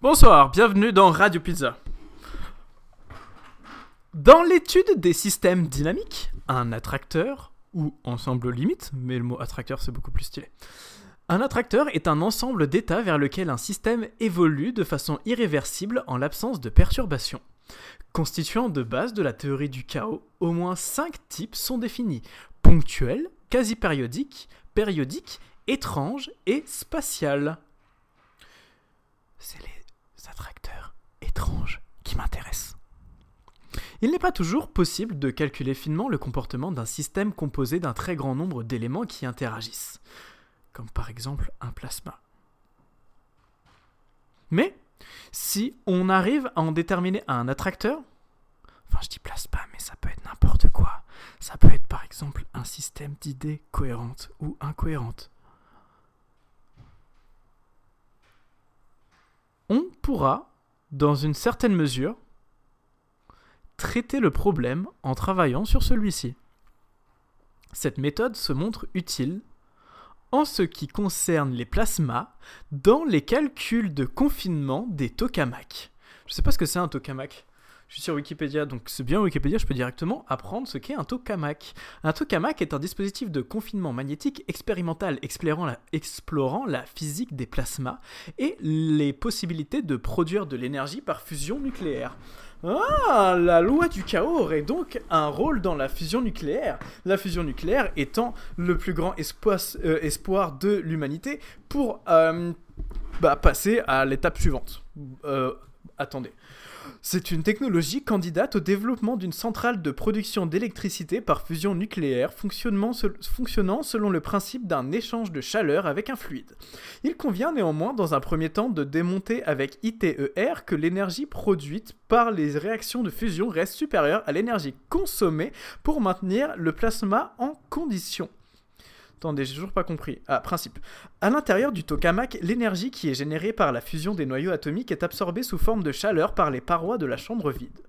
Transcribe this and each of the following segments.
Bonsoir, bienvenue dans Radio Pizza. Dans l'étude des systèmes dynamiques, un attracteur, ou ensemble limite, mais le mot attracteur c'est beaucoup plus stylé. Un attracteur est un ensemble d'états vers lequel un système évolue de façon irréversible en l'absence de perturbations. Constituant de base de la théorie du chaos, au moins cinq types sont définis ponctuel, quasi-périodique, périodique, étrange et spatial. Attracteurs étranges qui m'intéressent. Il n'est pas toujours possible de calculer finement le comportement d'un système composé d'un très grand nombre d'éléments qui interagissent, comme par exemple un plasma. Mais, si on arrive à en déterminer un attracteur, enfin je dis plasma, mais ça peut être n'importe quoi, ça peut être par exemple un système d'idées cohérentes ou incohérentes. On pourra, dans une certaine mesure, traiter le problème en travaillant sur celui-ci. Cette méthode se montre utile en ce qui concerne les plasmas dans les calculs de confinement des tokamaks. Je ne sais pas ce que c'est un tokamak. Je suis sur Wikipédia, donc c'est bien Wikipédia, je peux directement apprendre ce qu'est un tokamak. Un tokamak est un dispositif de confinement magnétique expérimental explorant la, physique des plasmas et les possibilités de produire de l'énergie par fusion nucléaire. Ah, la loi du chaos aurait donc un rôle dans la fusion nucléaire. La fusion nucléaire étant le plus grand espoir, euh, espoir de l'humanité pour euh, bah, passer à l'étape suivante. Euh, attendez. C'est une technologie candidate au développement d'une centrale de production d'électricité par fusion nucléaire fonctionnant selon le principe d'un échange de chaleur avec un fluide. Il convient néanmoins dans un premier temps de démonter avec ITER que l'énergie produite par les réactions de fusion reste supérieure à l'énergie consommée pour maintenir le plasma en condition. Attendez, j'ai toujours pas compris. Ah, principe. À l'intérieur du tokamak, l'énergie qui est générée par la fusion des noyaux atomiques est absorbée sous forme de chaleur par les parois de la chambre vide.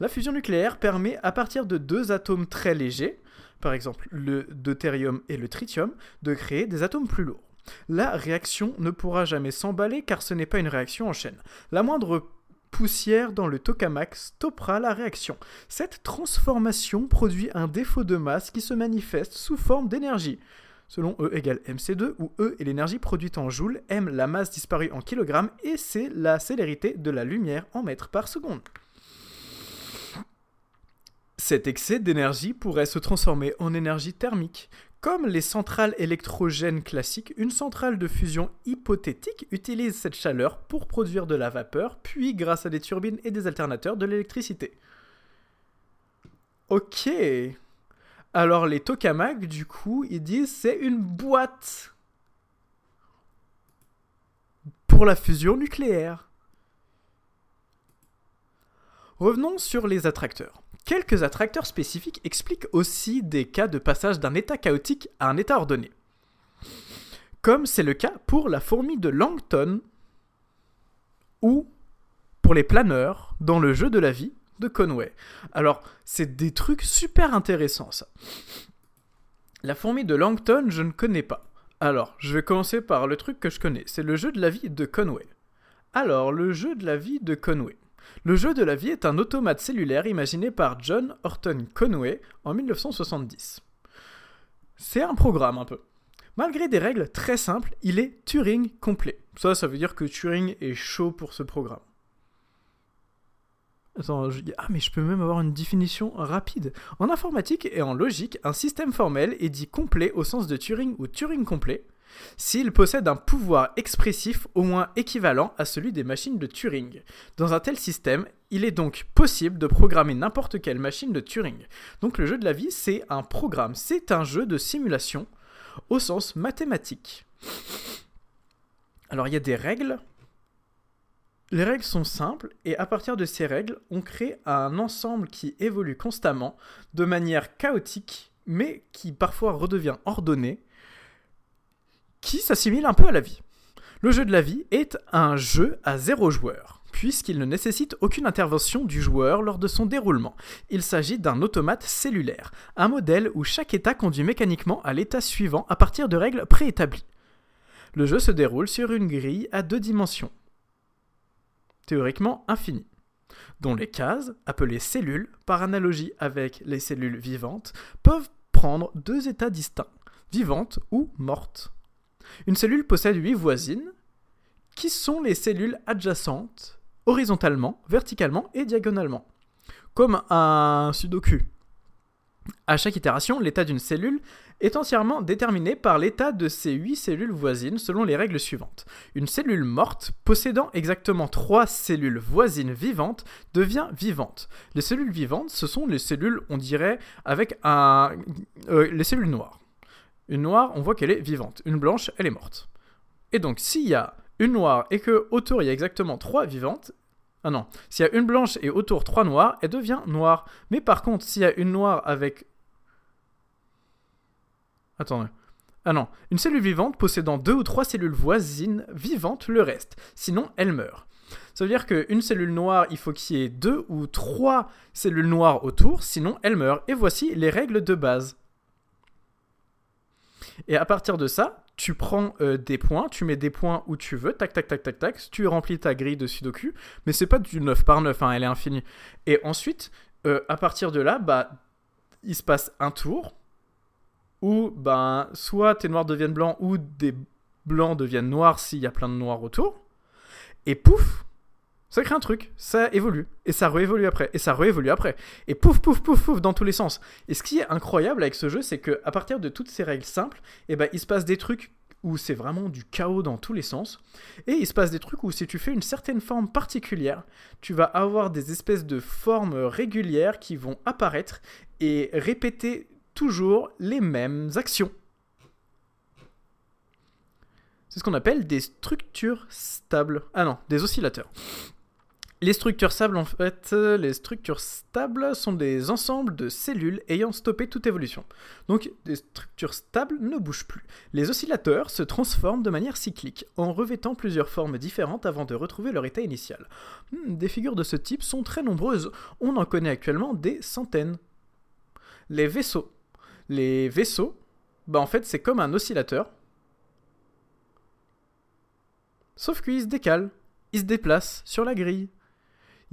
La fusion nucléaire permet, à partir de deux atomes très légers, par exemple le deutérium et le tritium, de créer des atomes plus lourds. La réaction ne pourra jamais s'emballer car ce n'est pas une réaction en chaîne. La moindre poussière dans le tokamak stoppera la réaction. Cette transformation produit un défaut de masse qui se manifeste sous forme d'énergie. Selon E égale mc2, où E est l'énergie produite en joules, m la masse disparue en kilogrammes, et c'est la célérité de la lumière en mètres par seconde. Cet excès d'énergie pourrait se transformer en énergie thermique, comme les centrales électrogènes classiques, une centrale de fusion hypothétique utilise cette chaleur pour produire de la vapeur, puis grâce à des turbines et des alternateurs de l'électricité. Ok. Alors les tokamaks, du coup, ils disent c'est une boîte pour la fusion nucléaire. Revenons sur les attracteurs. Quelques attracteurs spécifiques expliquent aussi des cas de passage d'un état chaotique à un état ordonné. Comme c'est le cas pour la fourmi de Langton ou pour les planeurs dans le jeu de la vie de Conway. Alors, c'est des trucs super intéressants ça. La fourmi de Langton, je ne connais pas. Alors, je vais commencer par le truc que je connais, c'est le jeu de la vie de Conway. Alors, le jeu de la vie de Conway. Le jeu de la vie est un automate cellulaire imaginé par John Horton Conway en 1970. C'est un programme un peu. Malgré des règles très simples, il est Turing complet. Ça, ça veut dire que Turing est chaud pour ce programme. Attends, je ah mais je peux même avoir une définition rapide. En informatique et en logique, un système formel est dit complet au sens de Turing ou Turing complet s'il possède un pouvoir expressif au moins équivalent à celui des machines de Turing. Dans un tel système, il est donc possible de programmer n'importe quelle machine de Turing. Donc le jeu de la vie, c'est un programme, c'est un jeu de simulation au sens mathématique. Alors il y a des règles. Les règles sont simples et à partir de ces règles, on crée un ensemble qui évolue constamment de manière chaotique mais qui parfois redevient ordonné qui s'assimile un peu à la vie. Le jeu de la vie est un jeu à zéro joueur, puisqu'il ne nécessite aucune intervention du joueur lors de son déroulement. Il s'agit d'un automate cellulaire, un modèle où chaque état conduit mécaniquement à l'état suivant à partir de règles préétablies. Le jeu se déroule sur une grille à deux dimensions. théoriquement infini, dont les cases, appelées cellules, par analogie avec les cellules vivantes, peuvent prendre deux états distincts, vivantes ou mortes. Une cellule possède huit voisines, qui sont les cellules adjacentes, horizontalement, verticalement et diagonalement, comme un sudoku. À chaque itération, l'état d'une cellule est entièrement déterminé par l'état de ses 8 cellules voisines selon les règles suivantes. Une cellule morte possédant exactement 3 cellules voisines vivantes devient vivante. Les cellules vivantes, ce sont les cellules, on dirait, avec un... Euh, les cellules noires. Une noire, on voit qu'elle est vivante. Une blanche, elle est morte. Et donc, s'il y a une noire et que autour il y a exactement 3 vivantes, ah non, s'il y a une blanche et autour 3 noires, elle devient noire. Mais par contre, s'il y a une noire avec Attendez. Ah non, une cellule vivante possédant deux ou trois cellules voisines vivantes le reste, sinon elle meurt. Ça veut dire qu'une cellule noire, il faut qu'il y ait deux ou trois cellules noires autour, sinon elle meurt. Et voici les règles de base. Et à partir de ça, tu prends euh, des points, tu mets des points où tu veux, tac tac tac tac tac, tu remplis ta grille de Sudoku, mais c'est pas du 9 par 9, hein, elle est infinie. Et ensuite, euh, à partir de là, bah, il se passe un tour, où ben, soit tes noirs deviennent blancs ou des blancs deviennent noirs s'il y a plein de noirs autour. Et pouf, ça crée un truc, ça évolue, et ça réévolue après, et ça réévolue après, et pouf, pouf, pouf, pouf, dans tous les sens. Et ce qui est incroyable avec ce jeu, c'est que à partir de toutes ces règles simples, eh ben, il se passe des trucs où c'est vraiment du chaos dans tous les sens, et il se passe des trucs où si tu fais une certaine forme particulière, tu vas avoir des espèces de formes régulières qui vont apparaître et répéter toujours les mêmes actions. C'est ce qu'on appelle des structures stables. Ah non, des oscillateurs. Les structures stables, en fait, les structures stables sont des ensembles de cellules ayant stoppé toute évolution. Donc, des structures stables ne bougent plus. Les oscillateurs se transforment de manière cyclique, en revêtant plusieurs formes différentes avant de retrouver leur état initial. Hmm, des figures de ce type sont très nombreuses. On en connaît actuellement des centaines. Les vaisseaux les vaisseaux, bah en fait c'est comme un oscillateur. Sauf qu'ils se décalent, ils se déplacent sur la grille.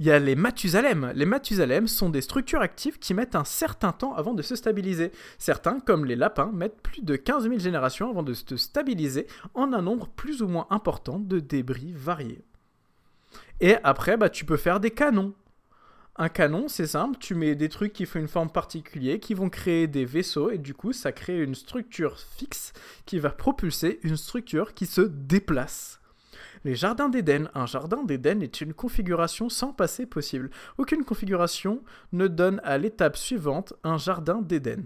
Il y a les Mathusalem. Les Mathusalem sont des structures actives qui mettent un certain temps avant de se stabiliser. Certains, comme les lapins, mettent plus de 15 000 générations avant de se stabiliser en un nombre plus ou moins important de débris variés. Et après, bah, tu peux faire des canons. Un canon, c'est simple, tu mets des trucs qui font une forme particulière, qui vont créer des vaisseaux, et du coup, ça crée une structure fixe qui va propulser une structure qui se déplace. Les jardins d'Éden. Un jardin d'Éden est une configuration sans passé possible. Aucune configuration ne donne à l'étape suivante un jardin d'Éden.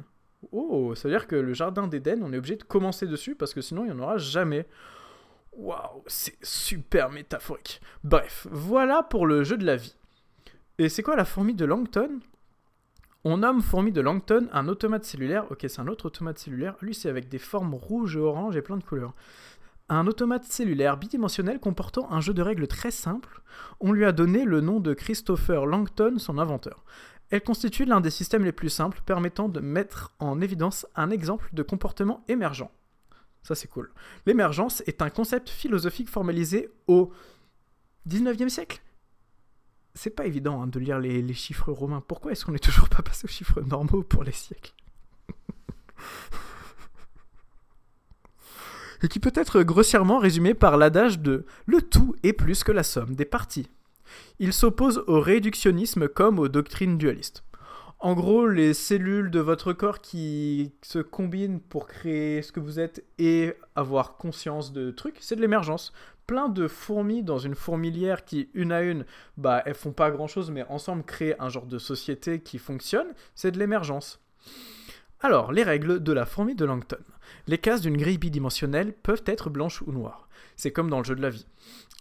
Oh, ça veut dire que le jardin d'Éden, on est obligé de commencer dessus parce que sinon il n'y en aura jamais. Waouh, c'est super métaphorique. Bref, voilà pour le jeu de la vie. Et c'est quoi la fourmi de Langton? On nomme fourmi de Langton un automate cellulaire. Ok, c'est un autre automate cellulaire. Lui, c'est avec des formes rouges et oranges et plein de couleurs. Un automate cellulaire bidimensionnel comportant un jeu de règles très simple. On lui a donné le nom de Christopher Langton, son inventeur. Elle constitue l'un des systèmes les plus simples permettant de mettre en évidence un exemple de comportement émergent. Ça c'est cool. L'émergence est un concept philosophique formalisé au 19e siècle? C'est pas évident hein, de lire les, chiffres romains. Pourquoi est-ce qu'on n'est toujours pas passé aux chiffres normaux pour les siècles? Et qui peut être grossièrement résumé par l'adage de le tout est plus que la somme des parties. Il s'oppose au réductionnisme comme aux doctrines dualistes. En gros, les cellules de votre corps qui se combinent pour créer ce que vous êtes et avoir conscience de trucs, c'est de l'émergence plein de fourmis dans une fourmilière qui, une à une, bah, elles font pas grand chose, mais ensemble créent un genre de société qui fonctionne, c'est de l'émergence. Alors, les règles de la fourmi de Langton. Les cases d'une grille bidimensionnelle peuvent être blanches ou noires. C'est comme dans le jeu de la vie.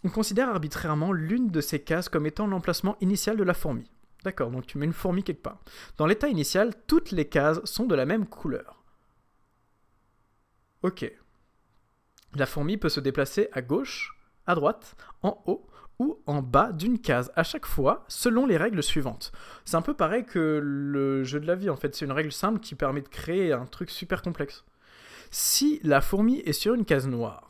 On considère arbitrairement l'une de ces cases comme étant l'emplacement initial de la fourmi. D'accord, donc tu mets une fourmi quelque part. Dans l'état initial, toutes les cases sont de la même couleur. Ok. La fourmi peut se déplacer à gauche, à droite, en haut ou en bas d'une case à chaque fois selon les règles suivantes. C'est un peu pareil que le jeu de la vie en fait, c'est une règle simple qui permet de créer un truc super complexe. Si la fourmi est sur une case noire,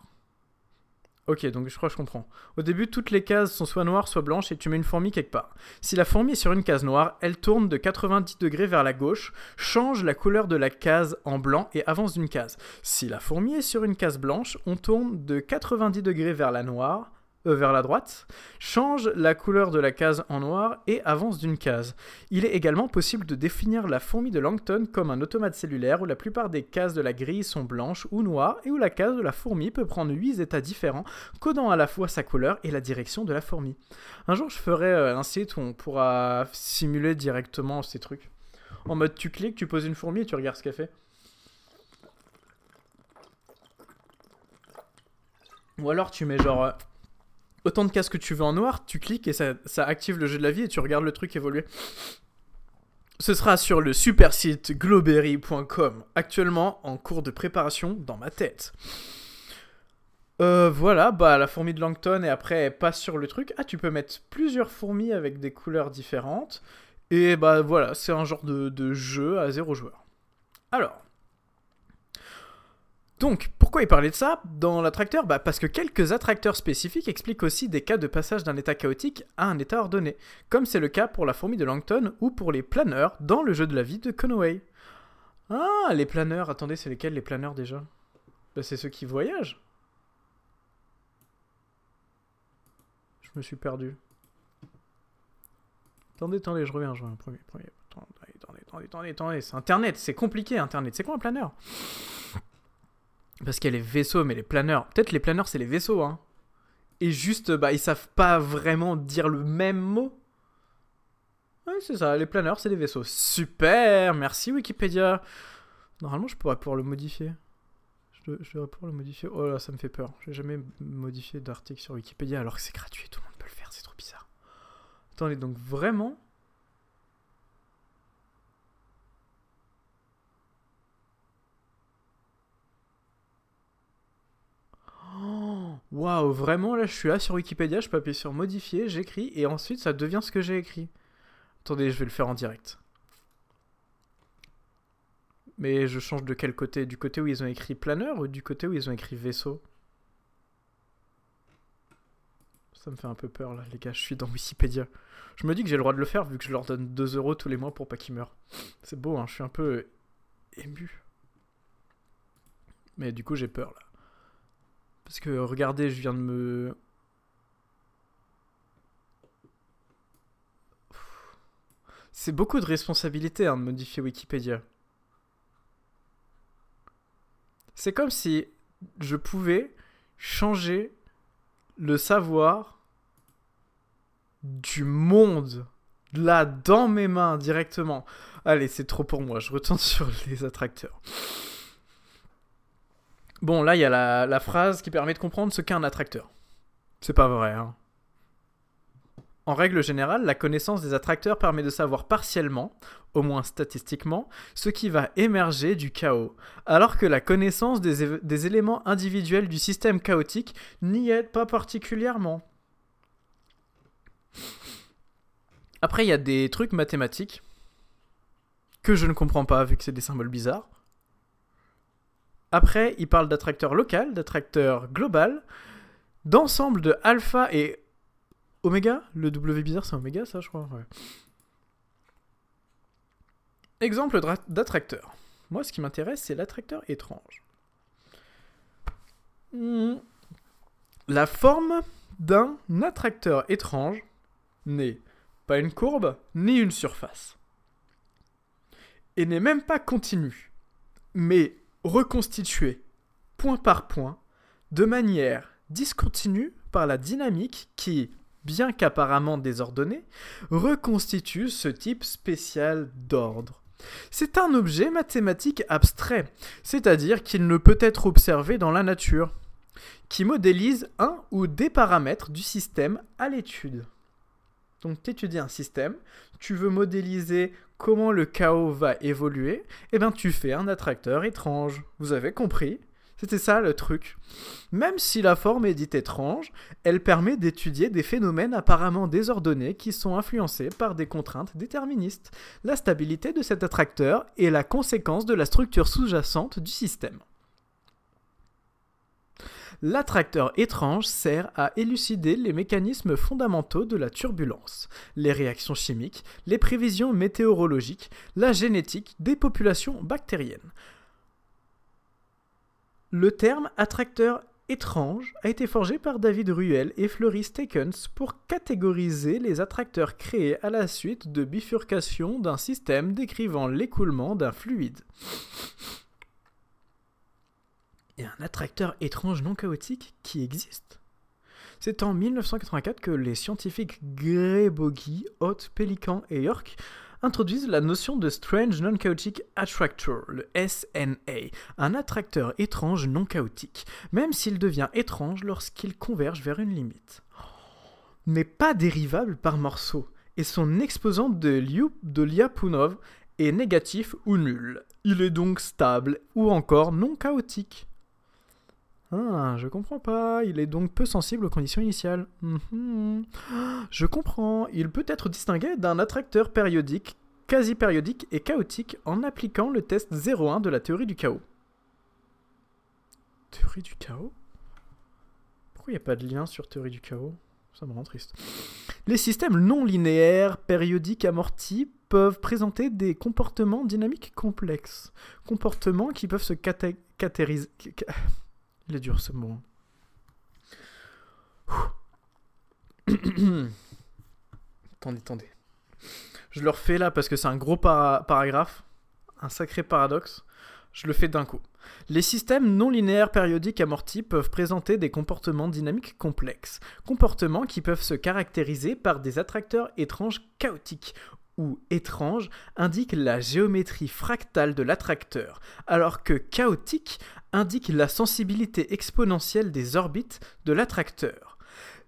Ok, donc je crois que je comprends. Au début, toutes les cases sont soit noires, soit blanches, et tu mets une fourmi quelque part. Si la fourmi est sur une case noire, elle tourne de 90 degrés vers la gauche, change la couleur de la case en blanc et avance d'une case. Si la fourmi est sur une case blanche, on tourne de 90 degrés vers la noire, vers la droite, change la couleur de la case en noir et avance d'une case. Il est également possible de définir la fourmi de Langton comme un automate cellulaire où la plupart des cases de la grille sont blanches ou noires et où la case de la fourmi peut prendre 8 états différents, codant à la fois sa couleur et la direction de la fourmi. Un jour, je ferai euh, un site où on pourra simuler directement ces trucs. En mode, tu cliques, tu poses une fourmi et tu regardes ce qu'elle fait. Ou alors tu mets genre euh, autant de cases que tu veux en noir, tu cliques et ça, active le jeu de la vie et tu regardes le truc évoluer. Ce sera sur le super site glowberry.com, actuellement en cours de préparation dans ma tête. Euh, voilà, bah la fourmi de Langton et après passe sur le truc. Ah, tu peux mettre plusieurs fourmis avec des couleurs différentes. Et bah voilà, c'est un genre de jeu à zéro joueur. Alors, donc, pourquoi il parlait de ça dans l'attracteur? Bah Parce que quelques attracteurs spécifiques expliquent aussi des cas de passage d'un état chaotique à un état ordonné, comme c'est le cas pour la fourmi de Langton ou pour les planeurs dans le jeu de la vie de Conway. Ah, les planeurs, attendez, c'est lesquels les planeurs déjà? Bah, C'est ceux qui voyagent. Je me suis perdu. Attendez, attendez, je reviens, je reviens. Premier, premier. Attendez, attendez, attendez, attendez. C'est Internet, c'est compliqué Internet. C'est quoi un planeur? Parce qu'il y a les vaisseaux, mais les planeurs. Peut-être les planeurs, c'est les vaisseaux, hein. Et juste, bah, ils savent pas vraiment dire le même mot. Ouais, c'est ça, les planeurs, c'est des vaisseaux. Super, merci Wikipédia. Normalement, je pourrais pouvoir le modifier. Je, devrais pouvoir le modifier. Oh là, ça me fait peur. J'ai jamais modifié d'article sur Wikipédia alors que c'est gratuit, tout le monde peut le faire, c'est trop bizarre. Attendez, donc vraiment Waouh, vraiment là je suis là sur Wikipédia, je peux appuyer sur modifier, j'écris et ensuite ça devient ce que j'ai écrit. Attendez, je vais le faire en direct. Mais je change de quel côté? Du côté où ils ont écrit planeur ou du côté où ils ont écrit vaisseau? Ça me fait un peu peur là, les gars, je suis dans Wikipédia. Je me dis que j'ai le droit de le faire vu que je leur donne 2 euros tous les mois pour pas qu'ils meurent. C'est beau, hein, je suis un peu ému. Mais du coup, j'ai peur là. Parce que regardez, je viens de me... C'est beaucoup de responsabilité hein, de modifier Wikipédia. C'est comme si je pouvais changer le savoir du monde là dans mes mains directement. Allez, c'est trop pour moi, je retourne sur les attracteurs. Bon, là, il y a la, phrase qui permet de comprendre ce qu'est un attracteur. C'est pas vrai, hein. En règle générale, la connaissance des attracteurs permet de savoir partiellement, au moins statistiquement, ce qui va émerger du chaos, alors que la connaissance des, des éléments individuels du système chaotique n'y aide pas particulièrement. Après, il y a des trucs mathématiques que je ne comprends pas vu que c'est des symboles bizarres. Après, il parle d'attracteur local, d'attracteur global, d'ensemble de alpha et oméga. Le W bizarre, c'est oméga, ça, je crois. Exemple d'attracteur. Moi, ce qui m'intéresse, c'est l'attracteur étrange. Hmm. La forme d'un attracteur étrange n'est pas une courbe ni une surface. Et n'est même pas continue, mais reconstitué point par point, de manière discontinue par la dynamique qui, bien qu'apparemment désordonnée, reconstitue ce type spécial d'ordre. C'est un objet mathématique abstrait, c'est-à-dire qu'il ne peut être observé dans la nature, qui modélise un ou des paramètres du système à l'étude. Donc tu étudies un système, tu veux modéliser comment le chaos va évoluer, eh bien tu fais un attracteur étrange. Vous avez compris? C'était ça le truc. Même si la forme est dite étrange, elle permet d'étudier des phénomènes apparemment désordonnés qui sont influencés par des contraintes déterministes. La stabilité de cet attracteur est la conséquence de la structure sous-jacente du système. L'attracteur étrange sert à élucider les mécanismes fondamentaux de la turbulence, les réactions chimiques, les prévisions météorologiques, la génétique des populations bactériennes. Le terme attracteur étrange a été forgé par David Ruel et Fleury Stakens pour catégoriser les attracteurs créés à la suite de bifurcation d'un système décrivant l'écoulement d'un fluide. A un attracteur étrange non chaotique qui existe. C'est en 1984 que les scientifiques Gray Boggy, Hot, Pelican et York introduisent la notion de Strange Non-Chaotic Attractor, le SNA, un attracteur étrange non chaotique, même s'il devient étrange lorsqu'il converge vers une limite. Mais pas dérivable par morceaux, et son exposant de, Liu, de Lyapunov est négatif ou nul. Il est donc stable ou encore non chaotique. Ah, je comprends pas. Il est donc peu sensible aux conditions initiales. Mhm. Je comprends. Il peut être distingué d'un attracteur périodique, quasi-périodique et chaotique en appliquant le test 01 de la théorie du chaos. Théorie du chaos? Pourquoi il n'y a pas de lien sur théorie du chaos? Ça me rend triste. Les systèmes non linéaires, périodiques amortis, peuvent présenter des comportements dynamiques complexes. Comportements qui peuvent se catégoriser il est dur ce mot. attendez, attendez. Je le refais là parce que c'est un gros paragraphe, un sacré paradoxe. Je le fais d'un coup. Les systèmes non linéaires périodiques amortis peuvent présenter des comportements dynamiques complexes, comportements qui peuvent se caractériser par des attracteurs étranges chaotiques ou étranges indiquent la géométrie fractale de l'attracteur, alors que chaotique indique la sensibilité exponentielle des orbites de l'attracteur.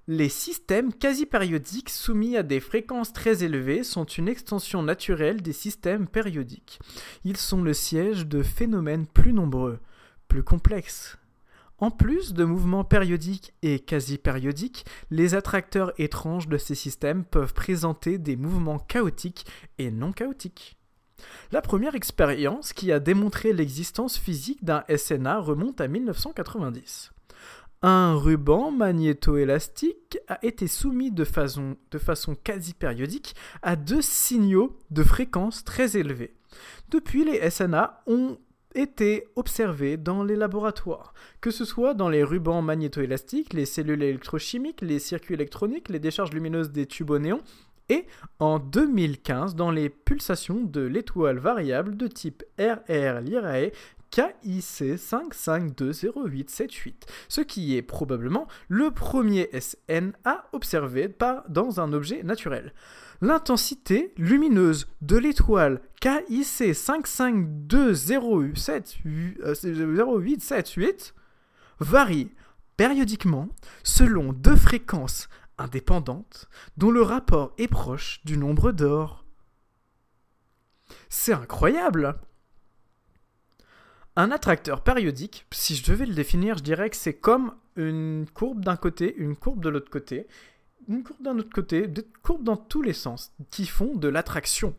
Les systèmes quasi-périodiques soumis à des fréquences très élevées sont une extension naturelle des systèmes périodiques. Ils sont le siège de phénomènes plus nombreux, plus complexes. En plus de mouvements périodiques et quasi-périodiques, les attracteurs étranges de ces systèmes peuvent présenter des mouvements chaotiques et non chaotiques. La première expérience qui a démontré l'existence physique d'un SNA remonte à 1990. Un ruban magnétoélastique a été soumis de façon, quasi périodique à deux signaux de fréquence très élevés. Depuis, les SNA ont été observés dans les laboratoires, que ce soit dans les rubans magnétoélastiques, les cellules électrochimiques, les circuits électroniques, les décharges lumineuses des tubes au néon et en 2015 dans les pulsations de l'étoile variable de type RR Lyrae KIC 5520878, ce qui est probablement le premier SNA observé par, dans un objet naturel. L'intensité lumineuse de l'étoile KIC 5520878 varie périodiquement selon deux fréquences indépendante dont le rapport est proche du nombre d'or. C'est incroyable Un attracteur périodique, si je devais le définir, je dirais que c'est comme une courbe d'un côté, une courbe de l'autre côté, une courbe d'un autre côté, des courbes dans tous les sens, qui font de l'attraction.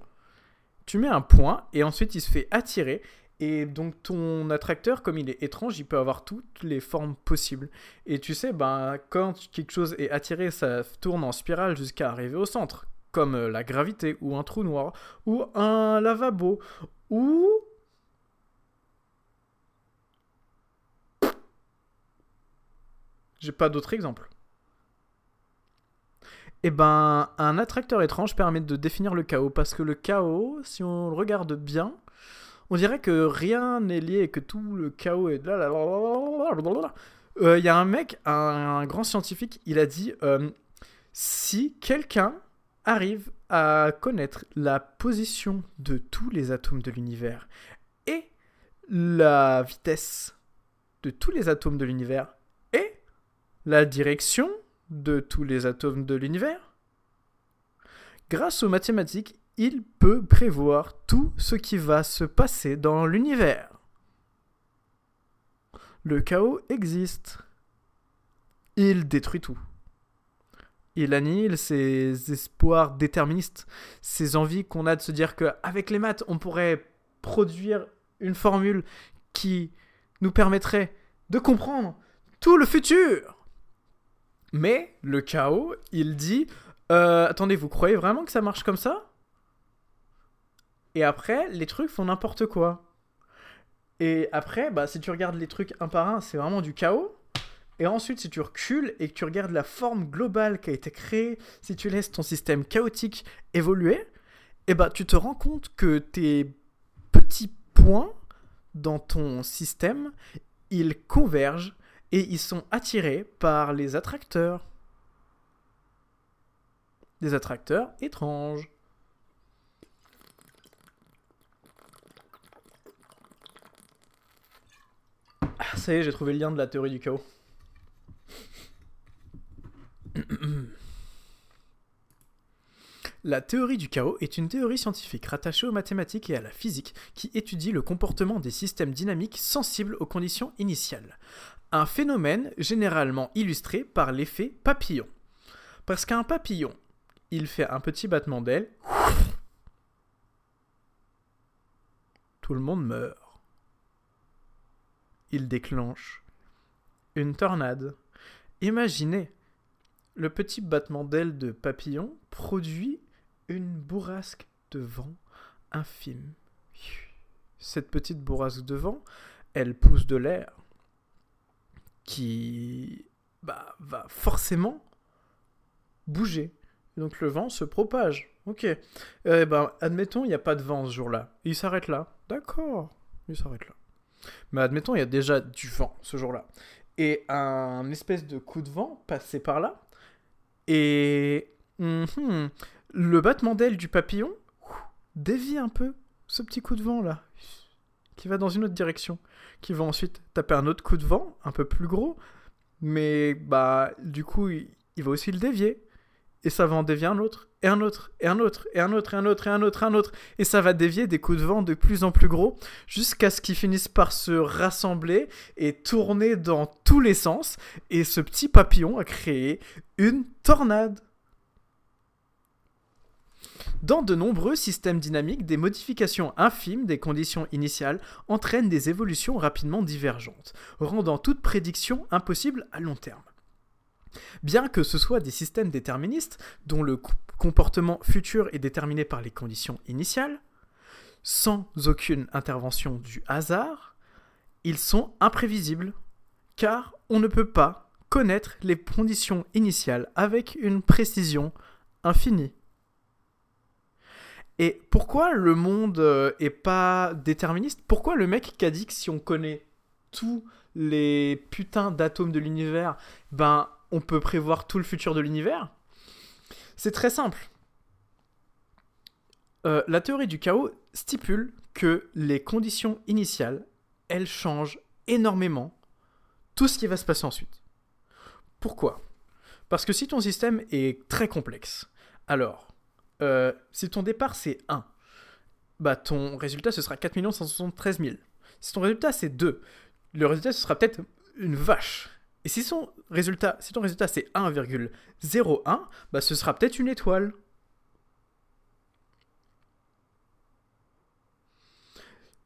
Tu mets un point et ensuite il se fait attirer et donc ton attracteur, comme il est étrange, il peut avoir toutes les formes possibles. Et tu sais, ben, quand quelque chose est attiré, ça tourne en spirale jusqu'à arriver au centre, comme euh, la gravité, ou un trou noir, ou un lavabo, ou... J'ai pas d'autres exemples. Eh ben, un attracteur étrange permet de définir le chaos, parce que le chaos, si on le regarde bien, on dirait que rien n'est lié et que tout le chaos est là. Il y a un mec, un, grand scientifique, il a dit euh, si quelqu'un arrive à connaître la position de tous les atomes de l'univers et la vitesse de tous les atomes de l'univers et la direction de tous les atomes de l'univers, grâce aux mathématiques, il peut prévoir tout ce qui va se passer dans l'univers. Le chaos existe. Il détruit tout. Il annihile ses espoirs déterministes, ses envies qu'on a de se dire qu'avec les maths, on pourrait produire une formule qui nous permettrait de comprendre tout le futur. Mais le chaos, il dit euh, Attendez, vous croyez vraiment que ça marche comme ça? Et après, les trucs font n'importe quoi. Et après, bah, si tu regardes les trucs un par un, c'est vraiment du chaos. Et ensuite, si tu recules et que tu regardes la forme globale qui a été créée, si tu laisses ton système chaotique évoluer, eh bah, tu te rends compte que tes petits points dans ton système, ils convergent et ils sont attirés par les attracteurs. Des attracteurs étranges. Ça y est, j'ai trouvé le lien de la théorie du chaos. La théorie du chaos est une théorie scientifique rattachée aux mathématiques et à la physique qui étudie le comportement des systèmes dynamiques sensibles aux conditions initiales. Un phénomène généralement illustré par l'effet papillon. Parce qu'un papillon, il fait un petit battement d'aile, tout le monde meurt. Il déclenche une tornade. Imaginez, le petit battement d'aile de papillon produit une bourrasque de vent infime. Cette petite bourrasque de vent, elle pousse de l'air qui bah, va forcément bouger. Donc le vent se propage. Ok. Eh ben, admettons, il n'y a pas de vent ce jour-là. Il s'arrête là. D'accord. Il s'arrête là. Mais admettons, il y a déjà du vent ce jour-là. Et un espèce de coup de vent passait par là. Et mhm, le battement d'aile du papillon dévie un peu ce petit coup de vent là, qui va dans une autre direction, qui va ensuite taper un autre coup de vent, un peu plus gros, mais bah du coup il, va aussi le dévier, et ça va en dévier un autre, et un autre, et un autre, et un autre, et un autre, et un autre, et un autre, et ça va dévier des coups de vent de plus en plus gros, jusqu'à ce qu'ils finissent par se rassembler et tourner dans tous les sens, et ce petit papillon a créé une tornade. Dans de nombreux systèmes dynamiques, des modifications infimes des conditions initiales entraînent des évolutions rapidement divergentes, rendant toute prédiction impossible à long terme. Bien que ce soit des systèmes déterministes, dont le comportement futur est déterminé par les conditions initiales, sans aucune intervention du hasard, ils sont imprévisibles, car on ne peut pas connaître les conditions initiales avec une précision infinie. Et pourquoi le monde euh, est pas déterministe? Pourquoi le mec qui a dit que si on connaît tous les putains d'atomes de l'univers, ben on peut prévoir tout le futur de l'univers C'est très simple. Euh, la théorie du chaos stipule que les conditions initiales, elles changent énormément tout ce qui va se passer ensuite. Pourquoi? Parce que si ton système est très complexe, alors euh, si ton départ c'est 1, bah ton résultat ce sera 4 173 000. Si ton résultat c'est 2, le résultat ce sera peut-être une vache. Et si, son résultat, si ton résultat c'est 1,01, bah ce sera peut-être une étoile.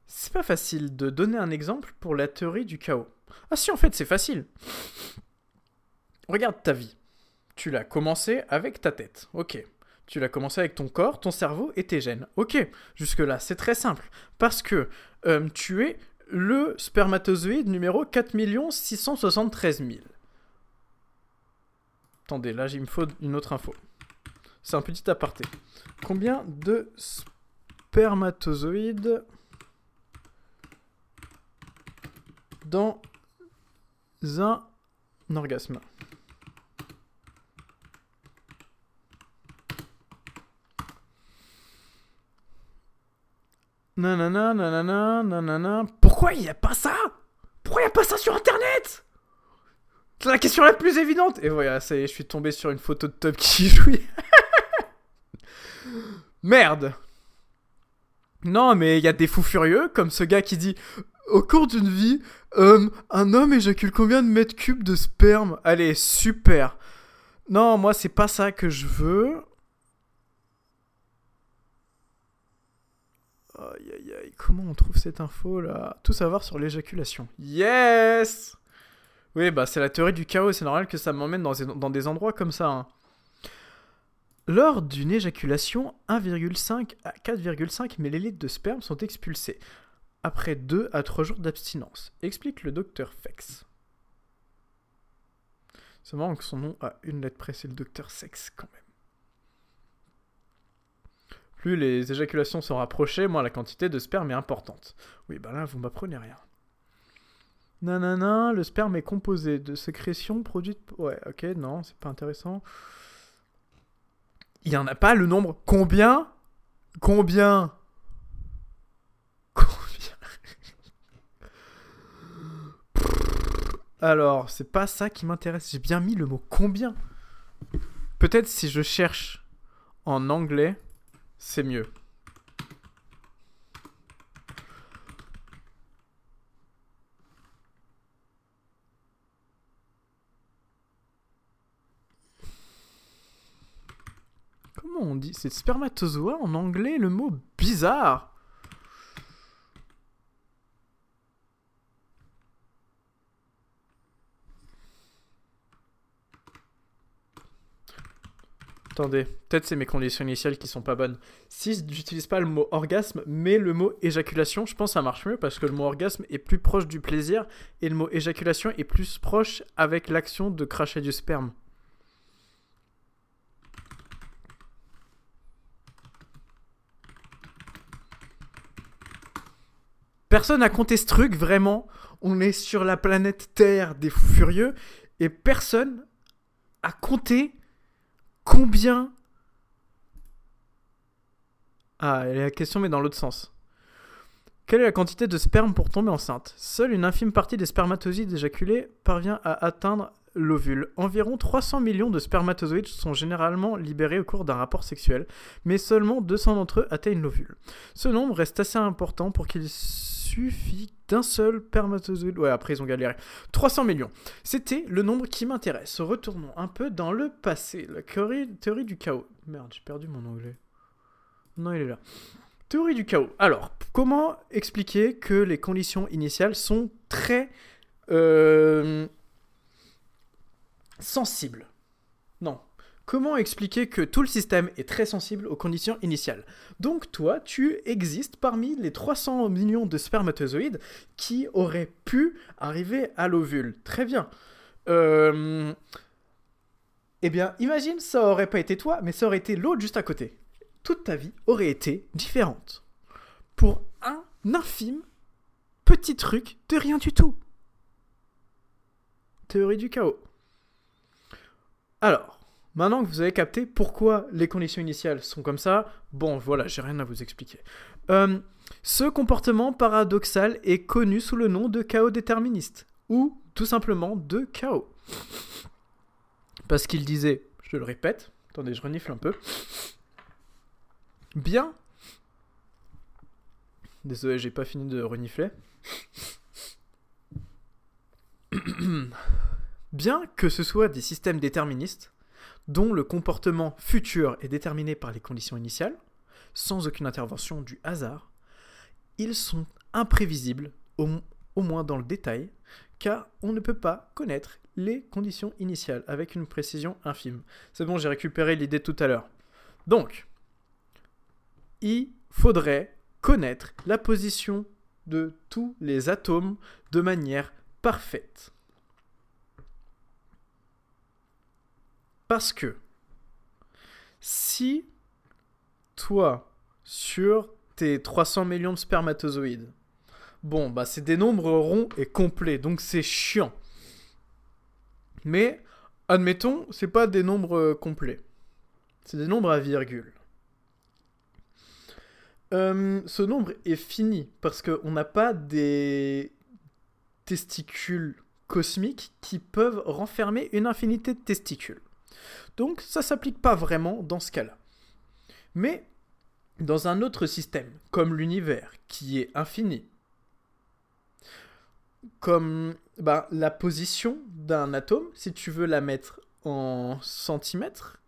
C'est pas facile de donner un exemple pour la théorie du chaos. Ah si en fait c'est facile. Regarde ta vie. Tu l'as commencé avec ta tête. Ok. Tu l'as commencé avec ton corps, ton cerveau et tes gènes. Ok, jusque-là, c'est très simple. Parce que euh, tu es le spermatozoïde numéro 4 673 000. Attendez, là, il me faut une autre info. C'est un petit aparté. Combien de spermatozoïdes dans un orgasme? Nanana, nanana, nanana. Pourquoi il n'y a pas ça? Pourquoi il n'y a pas ça sur internet? C'est la question la plus évidente. Et voilà, ça je suis tombé sur une photo de Top qui jouit. Merde. Non, mais il y a des fous furieux, comme ce gars qui dit Au cours d'une vie, euh, un homme éjacule combien de mètres cubes de sperme? Allez, super. Non, moi, c'est pas ça que je veux. Aïe aïe aïe, comment on trouve cette info là? Tout savoir sur l'éjaculation. Yes Oui, bah c'est la théorie du chaos, c'est normal que ça m'emmène dans, des endroits comme ça. Hein. Lors d'une éjaculation, 1,5 à 4,5 ml de sperme sont expulsés après 2 à 3 jours d'abstinence, explique le docteur Fex. C'est marrant que son nom a une lettre près, c'est le docteur Sex quand même. Plus les éjaculations sont rapprochées, moins la quantité de sperme est importante. Oui, bah là, vous m'apprenez rien. Nanana, le sperme est composé de sécrétions produites. Ouais, ok, non, c'est pas intéressant. Il y en a pas le nombre. Combien? Combien? Combien? Alors, c'est pas ça qui m'intéresse. J'ai bien mis le mot combien. Peut-être si je cherche en anglais, c'est mieux. Comment on dit? C'est spermatozoa en anglais, le mot bizarre. Attendez, peut-être c'est mes conditions initiales qui sont pas bonnes. Si j'utilise pas le mot orgasme, mais le mot éjaculation, je pense que ça marche mieux parce que le mot orgasme est plus proche du plaisir et le mot éjaculation est plus proche avec l'action de cracher du sperme. Personne n'a compté ce truc, vraiment. On est sur la planète Terre des fous furieux et personne a compté Combien Ah, la question mais dans l'autre sens. Quelle est la quantité de sperme pour tomber enceinte? Seule une infime partie des spermatozoïdes éjaculés parvient à atteindre l'ovule. Environ 300 millions de spermatozoïdes sont généralement libérés au cours d'un rapport sexuel, mais seulement 200 d'entre eux atteignent l'ovule. Ce nombre reste assez important pour qu'il suffit d'un seul spermatozoïde. Ouais, après ils ont galéré. 300 millions. C'était le nombre qui m'intéresse. Retournons un peu dans le passé. La théorie, du chaos. Merde, j'ai perdu mon anglais. Non, il est là. Théorie du chaos. Alors, comment expliquer que les conditions initiales sont très euh, sensibles? Comment expliquer que tout le système est très sensible aux conditions initiales? Donc toi, tu existes parmi les 300 millions de spermatozoïdes qui auraient pu arriver à l'ovule. Très bien. Euh... Eh bien, imagine, ça aurait pas été toi, mais ça aurait été l'autre juste à côté. Toute ta vie aurait été différente. Pour un infime petit truc de rien du tout. Théorie du chaos. Alors, Maintenant que vous avez capté pourquoi les conditions initiales sont comme ça, bon voilà, j'ai rien à vous expliquer. Euh, ce comportement paradoxal est connu sous le nom de chaos déterministe, ou tout simplement de chaos. Parce qu'il disait, je le répète, attendez, je renifle un peu. Bien. Désolé, j'ai pas fini de renifler. Bien que ce soit des systèmes déterministes, dont le comportement futur est déterminé par les conditions initiales, sans aucune intervention du hasard, ils sont imprévisibles, au, moins dans le détail, car on ne peut pas connaître les conditions initiales avec une précision infime. C'est bon, j'ai récupéré l'idée tout à l'heure. Donc, il faudrait connaître la position de tous les atomes de manière parfaite. Parce que si toi, sur tes 300 millions de spermatozoïdes, bon, bah c'est des nombres ronds et complets, donc c'est chiant. Mais, admettons, c'est pas des nombres euh, complets. C'est des nombres à virgule. Euh, ce nombre est fini parce qu'on n'a pas des testicules cosmiques qui peuvent renfermer une infinité de testicules. Donc ça s'applique pas vraiment dans ce cas-là. Mais dans un autre système, comme l'univers, qui est infini, comme bah, la position d'un atome, si tu veux la mettre en centimètres,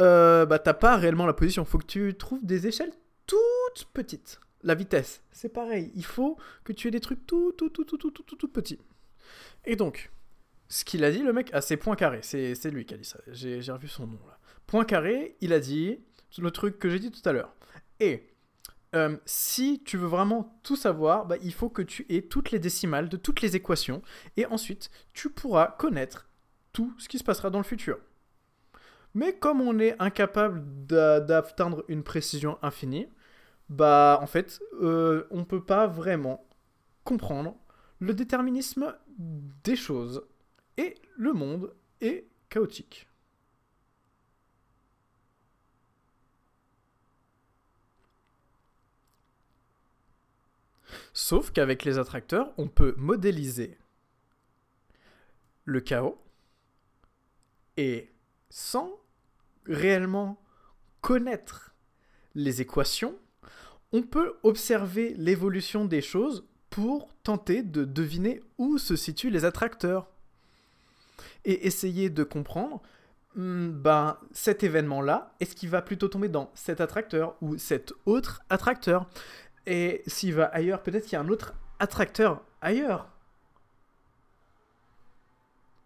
euh, bah t'as pas réellement la position. Faut que tu trouves des échelles toutes petites. La vitesse, c'est pareil. Il faut que tu aies des trucs tout, tout, tout, tout, tout, tout, tout, tout petits. Et donc, ce qu'il a dit, le mec, ah, c'est Poincaré, c'est lui qui a dit ça, j'ai revu son nom là. Poincaré, il a dit le truc que j'ai dit tout à l'heure. Et euh, si tu veux vraiment tout savoir, bah, il faut que tu aies toutes les décimales de toutes les équations, et ensuite tu pourras connaître tout ce qui se passera dans le futur. Mais comme on est incapable d'a- d'atteindre une précision infinie, bah en fait, euh, on peut pas vraiment comprendre le déterminisme des choses. Et le monde est chaotique. Sauf qu'avec les attracteurs, on peut modéliser le chaos et sans réellement connaître les équations, on peut observer l'évolution des choses pour tenter de deviner où se situent les attracteurs et essayer de comprendre hmm, ben, cet événement-là, est-ce qu'il va plutôt tomber dans cet attracteur ou cet autre attracteur? Et s'il va ailleurs, peut-être qu'il y a un autre attracteur ailleurs.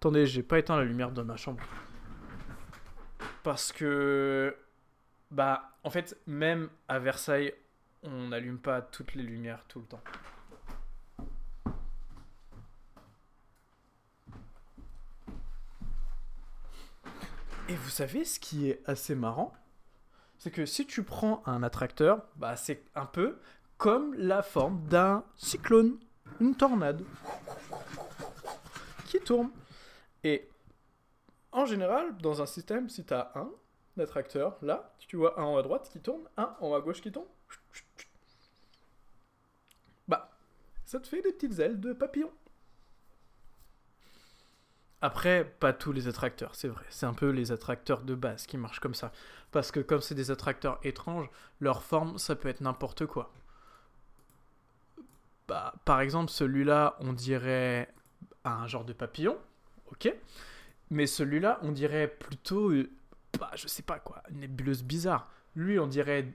Attendez, j'ai pas éteint la lumière de ma chambre. Parce que. Bah, en fait, même à Versailles, on n'allume pas toutes les lumières tout le temps. Et vous savez ce qui est assez marrant? C'est que si tu prends un attracteur, bah c'est un peu comme la forme d'un cyclone, une tornade qui tourne. Et en général, dans un système, si tu as un attracteur là, tu vois un en haut à droite qui tourne, un en haut à gauche qui tourne, bah ça te fait des petites ailes de papillon. Après, pas tous les attracteurs, c'est vrai. C'est un peu les attracteurs de base qui marchent comme ça. Parce que comme c'est des attracteurs étranges, leur forme, ça peut être n'importe quoi. Bah, par exemple, celui-là, on dirait un genre de papillon, ok Mais celui-là, on dirait plutôt, euh, bah, je sais pas quoi, une nébuleuse bizarre. Lui, on dirait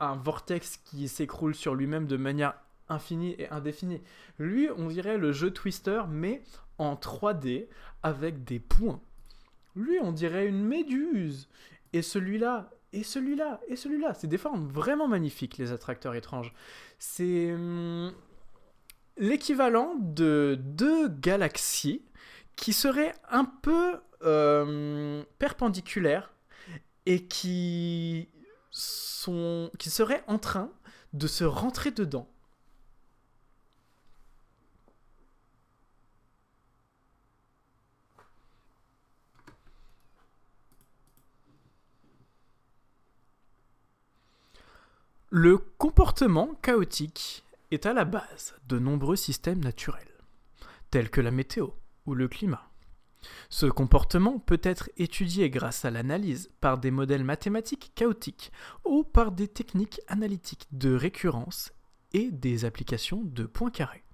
un vortex qui s'écroule sur lui-même de manière infinie et indéfinie. Lui, on dirait le jeu Twister, mais en 3D avec des points. Lui, on dirait une méduse. Et celui-là, et celui-là, et celui-là. C'est des formes vraiment magnifiques, les attracteurs étranges. C'est hum, l'équivalent de deux galaxies qui seraient un peu euh, perpendiculaires et qui sont qui seraient en train de se rentrer dedans. Le comportement chaotique est à la base de nombreux systèmes naturels, tels que la météo ou le climat. Ce comportement peut être étudié grâce à l'analyse par des modèles mathématiques chaotiques ou par des techniques analytiques de récurrence et des applications de points carrés.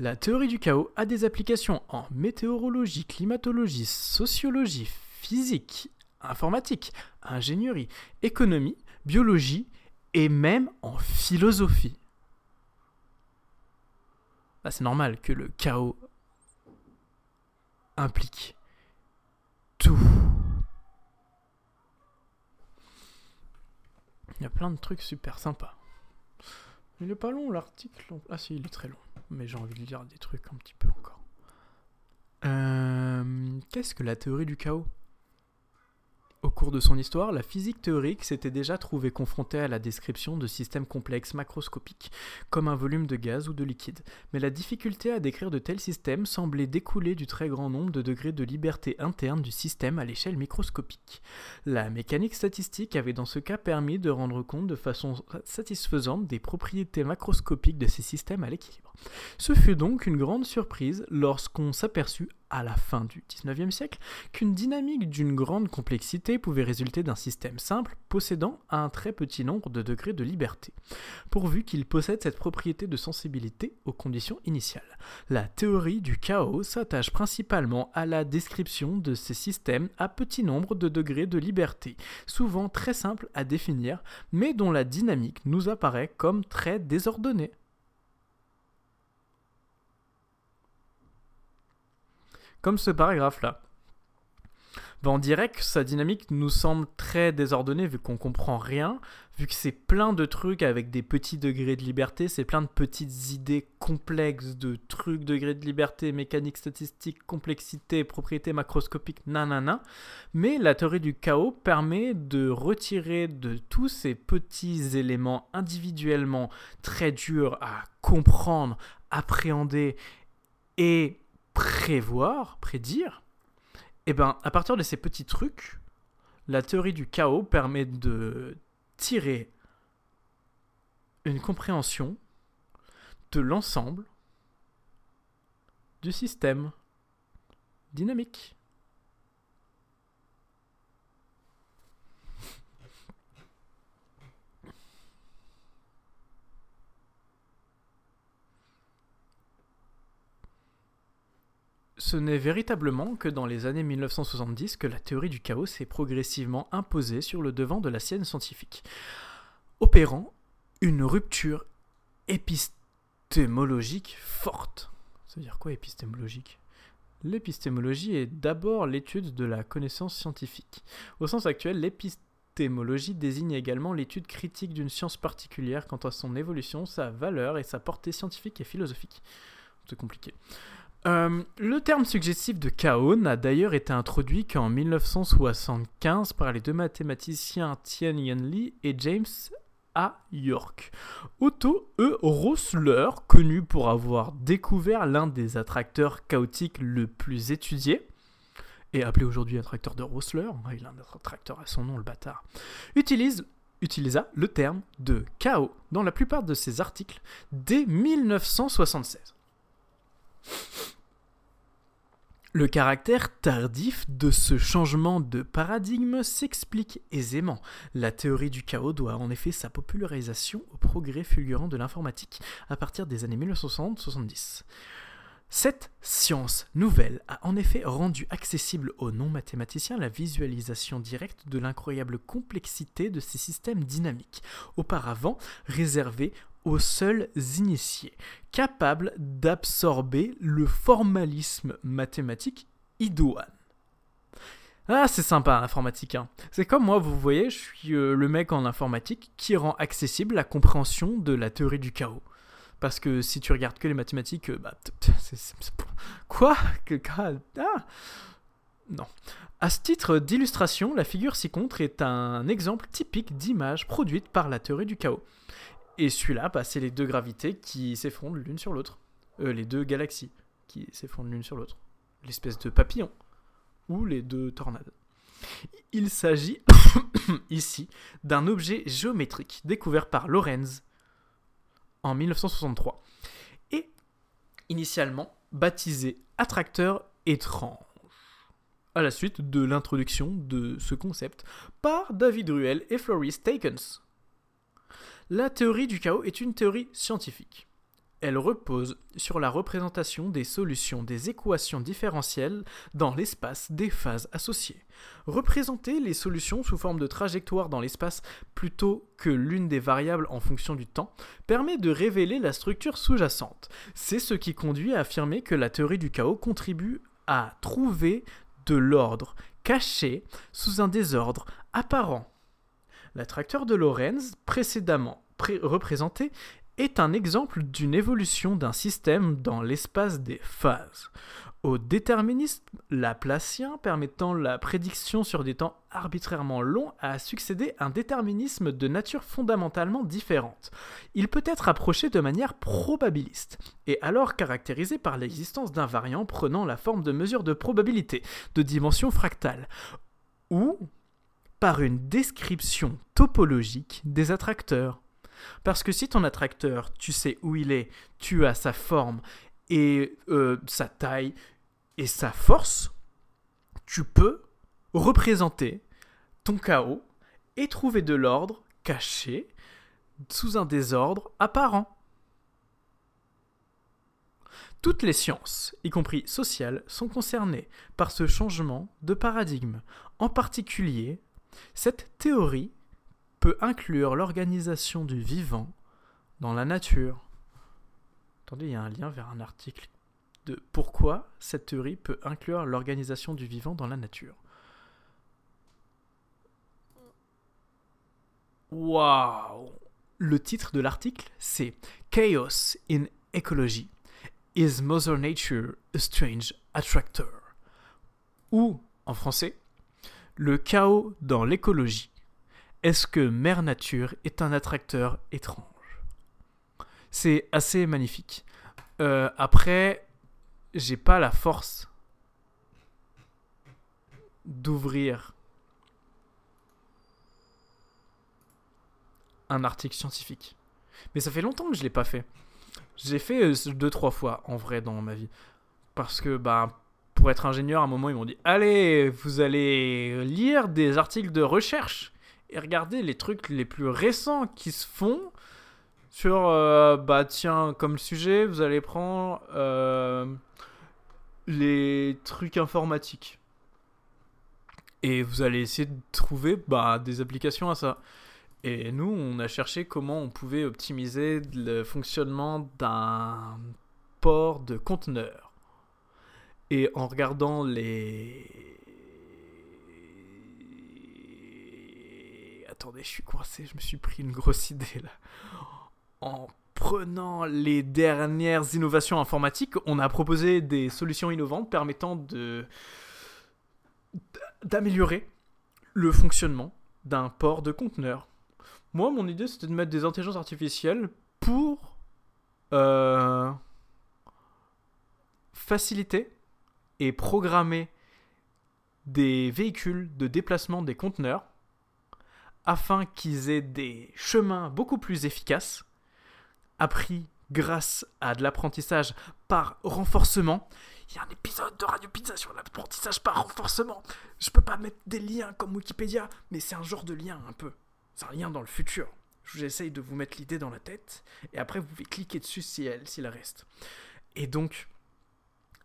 La théorie du chaos a des applications en météorologie, climatologie, sociologie, physique, informatique, ingénierie, économie, biologie et même en philosophie. Bah, c'est normal que le chaos implique tout. Il y a plein de trucs super sympas. Il est pas long l'article. Ah si, il est très long. Mais j'ai envie de lire des trucs un petit peu encore. Euh, Qu'est-ce que la théorie du chaos? Au cours de son histoire, la physique théorique s'était déjà trouvée confrontée à la description de systèmes complexes macroscopiques, comme un volume de gaz ou de liquide. Mais la difficulté à décrire de tels systèmes semblait découler du très grand nombre de degrés de liberté interne du système à l'échelle microscopique. La mécanique statistique avait dans ce cas permis de rendre compte de façon satisfaisante des propriétés macroscopiques de ces systèmes à l'équilibre. Ce fut donc une grande surprise lorsqu'on s'aperçut à la fin du XIXe siècle qu'une dynamique d'une grande complexité pouvait résulter d'un système simple possédant un très petit nombre de degrés de liberté, pourvu qu'il possède cette propriété de sensibilité aux conditions initiales. La théorie du chaos s'attache principalement à la description de ces systèmes à petit nombre de degrés de liberté, souvent très simples à définir, mais dont la dynamique nous apparaît comme très désordonnée. Comme ce paragraphe-là. Ben, on dirait que sa dynamique nous semble très désordonnée vu qu'on comprend rien, vu que c'est plein de trucs avec des petits degrés de liberté, c'est plein de petites idées complexes de trucs, degrés de liberté, mécanique statistique, complexité, propriété macroscopique, nanana. Mais la théorie du chaos permet de retirer de tous ces petits éléments individuellement très durs à comprendre, appréhender et prévoir, prédire et eh ben, à partir de ces petits trucs, la théorie du chaos permet de tirer une compréhension de l'ensemble du système dynamique. Ce n'est véritablement que dans les années 1970 que la théorie du chaos s'est progressivement imposée sur le devant de la scène scientifique, opérant une rupture épistémologique forte. Ça veut dire quoi épistémologique? L'épistémologie est d'abord l'étude de la connaissance scientifique. Au sens actuel, l'épistémologie désigne également l'étude critique d'une science particulière quant à son évolution, sa valeur et sa portée scientifique et philosophique. C'est compliqué. Euh, le terme suggestif de chaos n'a d'ailleurs été introduit qu'en 1975 par les deux mathématiciens Tien Yan Li et James A. York. Otto E. Rosler, connu pour avoir découvert l'un des attracteurs chaotiques le plus étudié, et appelé aujourd'hui attracteur de Rosler, il a un attracteur à son nom, le bâtard, utilisa le terme de chaos dans la plupart de ses articles dès 1976. Le caractère tardif de ce changement de paradigme s'explique aisément. La théorie du chaos doit en effet sa popularisation au progrès fulgurant de l'informatique à partir des années 1960-70. Cette science nouvelle a en effet rendu accessible aux non-mathématiciens la visualisation directe de l'incroyable complexité de ces systèmes dynamiques, auparavant réservés aux seuls initiés, capables d'absorber le formalisme mathématique idoine. Ah, c'est sympa, l'informatique. Hein. C'est comme moi, vous voyez, je suis euh, le mec en informatique qui rend accessible la compréhension de la théorie du chaos. Parce que si tu regardes que les mathématiques, euh, bah, quoi ah Non. À ce titre d'illustration, la figure ci-contre est un exemple typique d'image produite par la théorie du chaos. Et celui-là, bah, c'est les deux gravités qui s'effondrent l'une sur l'autre. Euh, les deux galaxies qui s'effondrent l'une sur l'autre. L'espèce de papillon. Ou les deux tornades. Il s'agit ici d'un objet géométrique découvert par Lorenz en 1963. Et initialement baptisé attracteur étrange. À la suite de l'introduction de ce concept par David Ruel et Floris Takens la théorie du chaos est une théorie scientifique. Elle repose sur la représentation des solutions des équations différentielles dans l'espace des phases associées. Représenter les solutions sous forme de trajectoire dans l'espace plutôt que l'une des variables en fonction du temps permet de révéler la structure sous-jacente. C'est ce qui conduit à affirmer que la théorie du chaos contribue à trouver de l'ordre caché sous un désordre apparent. L'attracteur de Lorentz, précédemment représenté, est un exemple d'une évolution d'un système dans l'espace des phases. Au déterminisme laplacien permettant la prédiction sur des temps arbitrairement longs a succédé un déterminisme de nature fondamentalement différente. Il peut être approché de manière probabiliste, et alors caractérisé par l'existence d'un variant prenant la forme de mesures de probabilité, de dimension fractale, ou par une description topologique des attracteurs. Parce que si ton attracteur, tu sais où il est, tu as sa forme et euh, sa taille et sa force, tu peux représenter ton chaos et trouver de l'ordre caché sous un désordre apparent. Toutes les sciences, y compris sociales, sont concernées par ce changement de paradigme, en particulier cette théorie peut inclure l'organisation du vivant dans la nature. Attendez, il y a un lien vers un article de pourquoi cette théorie peut inclure l'organisation du vivant dans la nature. Waouh Le titre de l'article, c'est Chaos in Ecology. Is Mother Nature a Strange Attractor? Ou, en français, Le chaos dans l'écologie. Est-ce que Mère Nature est un attracteur étrange? C'est assez magnifique. Euh, après, j'ai pas la force d'ouvrir un article scientifique. Mais ça fait longtemps que je l'ai pas fait. J'ai fait euh, deux trois fois en vrai dans ma vie parce que bah pour être ingénieur à un moment ils m'ont dit allez vous allez lire des articles de recherche et regarder les trucs les plus récents qui se font sur euh, bah tiens comme sujet vous allez prendre euh, les trucs informatiques et vous allez essayer de trouver bah, des applications à ça et nous, on a cherché comment on pouvait optimiser le fonctionnement d'un port de conteneur. Et en regardant les... Attendez, je suis coincé, je me suis pris une grosse idée là. En prenant les dernières innovations informatiques, on a proposé des solutions innovantes permettant de d'améliorer le fonctionnement d'un port de conteneur. Moi, mon idée, c'était de mettre des intelligences artificielles pour euh, faciliter et programmer des véhicules de déplacement des conteneurs afin qu'ils aient des chemins beaucoup plus efficaces, appris grâce à de l'apprentissage par renforcement. Il y a un épisode de Radio Pizza sur l'apprentissage par renforcement. Je peux pas mettre des liens comme Wikipédia, mais c'est un genre de lien un peu. C'est rien dans le futur. J'essaye de vous mettre l'idée dans la tête, et après vous pouvez cliquer dessus si elle, s'il reste. Et donc,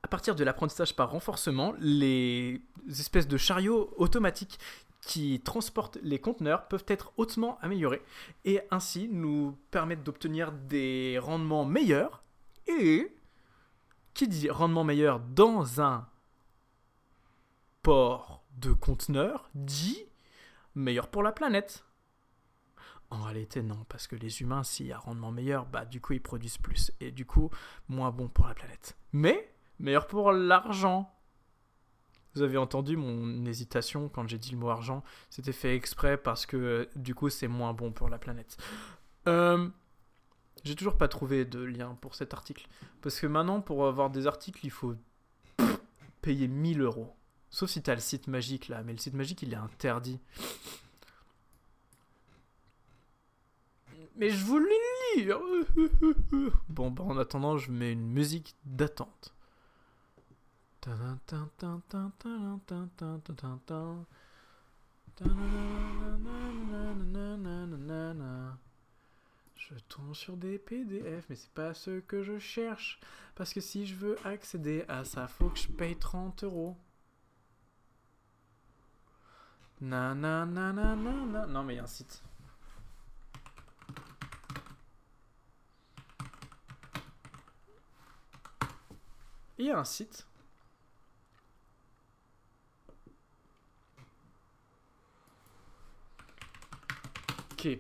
à partir de l'apprentissage par renforcement, les espèces de chariots automatiques qui transportent les conteneurs peuvent être hautement améliorés et ainsi nous permettre d'obtenir des rendements meilleurs et qui dit rendement meilleur dans un port de conteneurs dit meilleur pour la planète. En réalité, non, parce que les humains, s'il y a rendement meilleur, bah du coup, ils produisent plus. Et du coup, moins bon pour la planète. Mais, meilleur pour l'argent. Vous avez entendu mon hésitation quand j'ai dit le mot argent. C'était fait exprès parce que du coup, c'est moins bon pour la planète. Euh, j'ai toujours pas trouvé de lien pour cet article. Parce que maintenant, pour avoir des articles, il faut payer 1000 euros. Sauf si t'as le site magique là. Mais le site magique, il est interdit. Mais je voulais lire. Bon, bah en attendant, je mets une musique d'attente. Je tombe sur des PDF, mais c'est pas ce que je cherche. Parce que si je veux accéder à ça, faut que je paye 30 euros. Non, mais il y a un site. il y a un site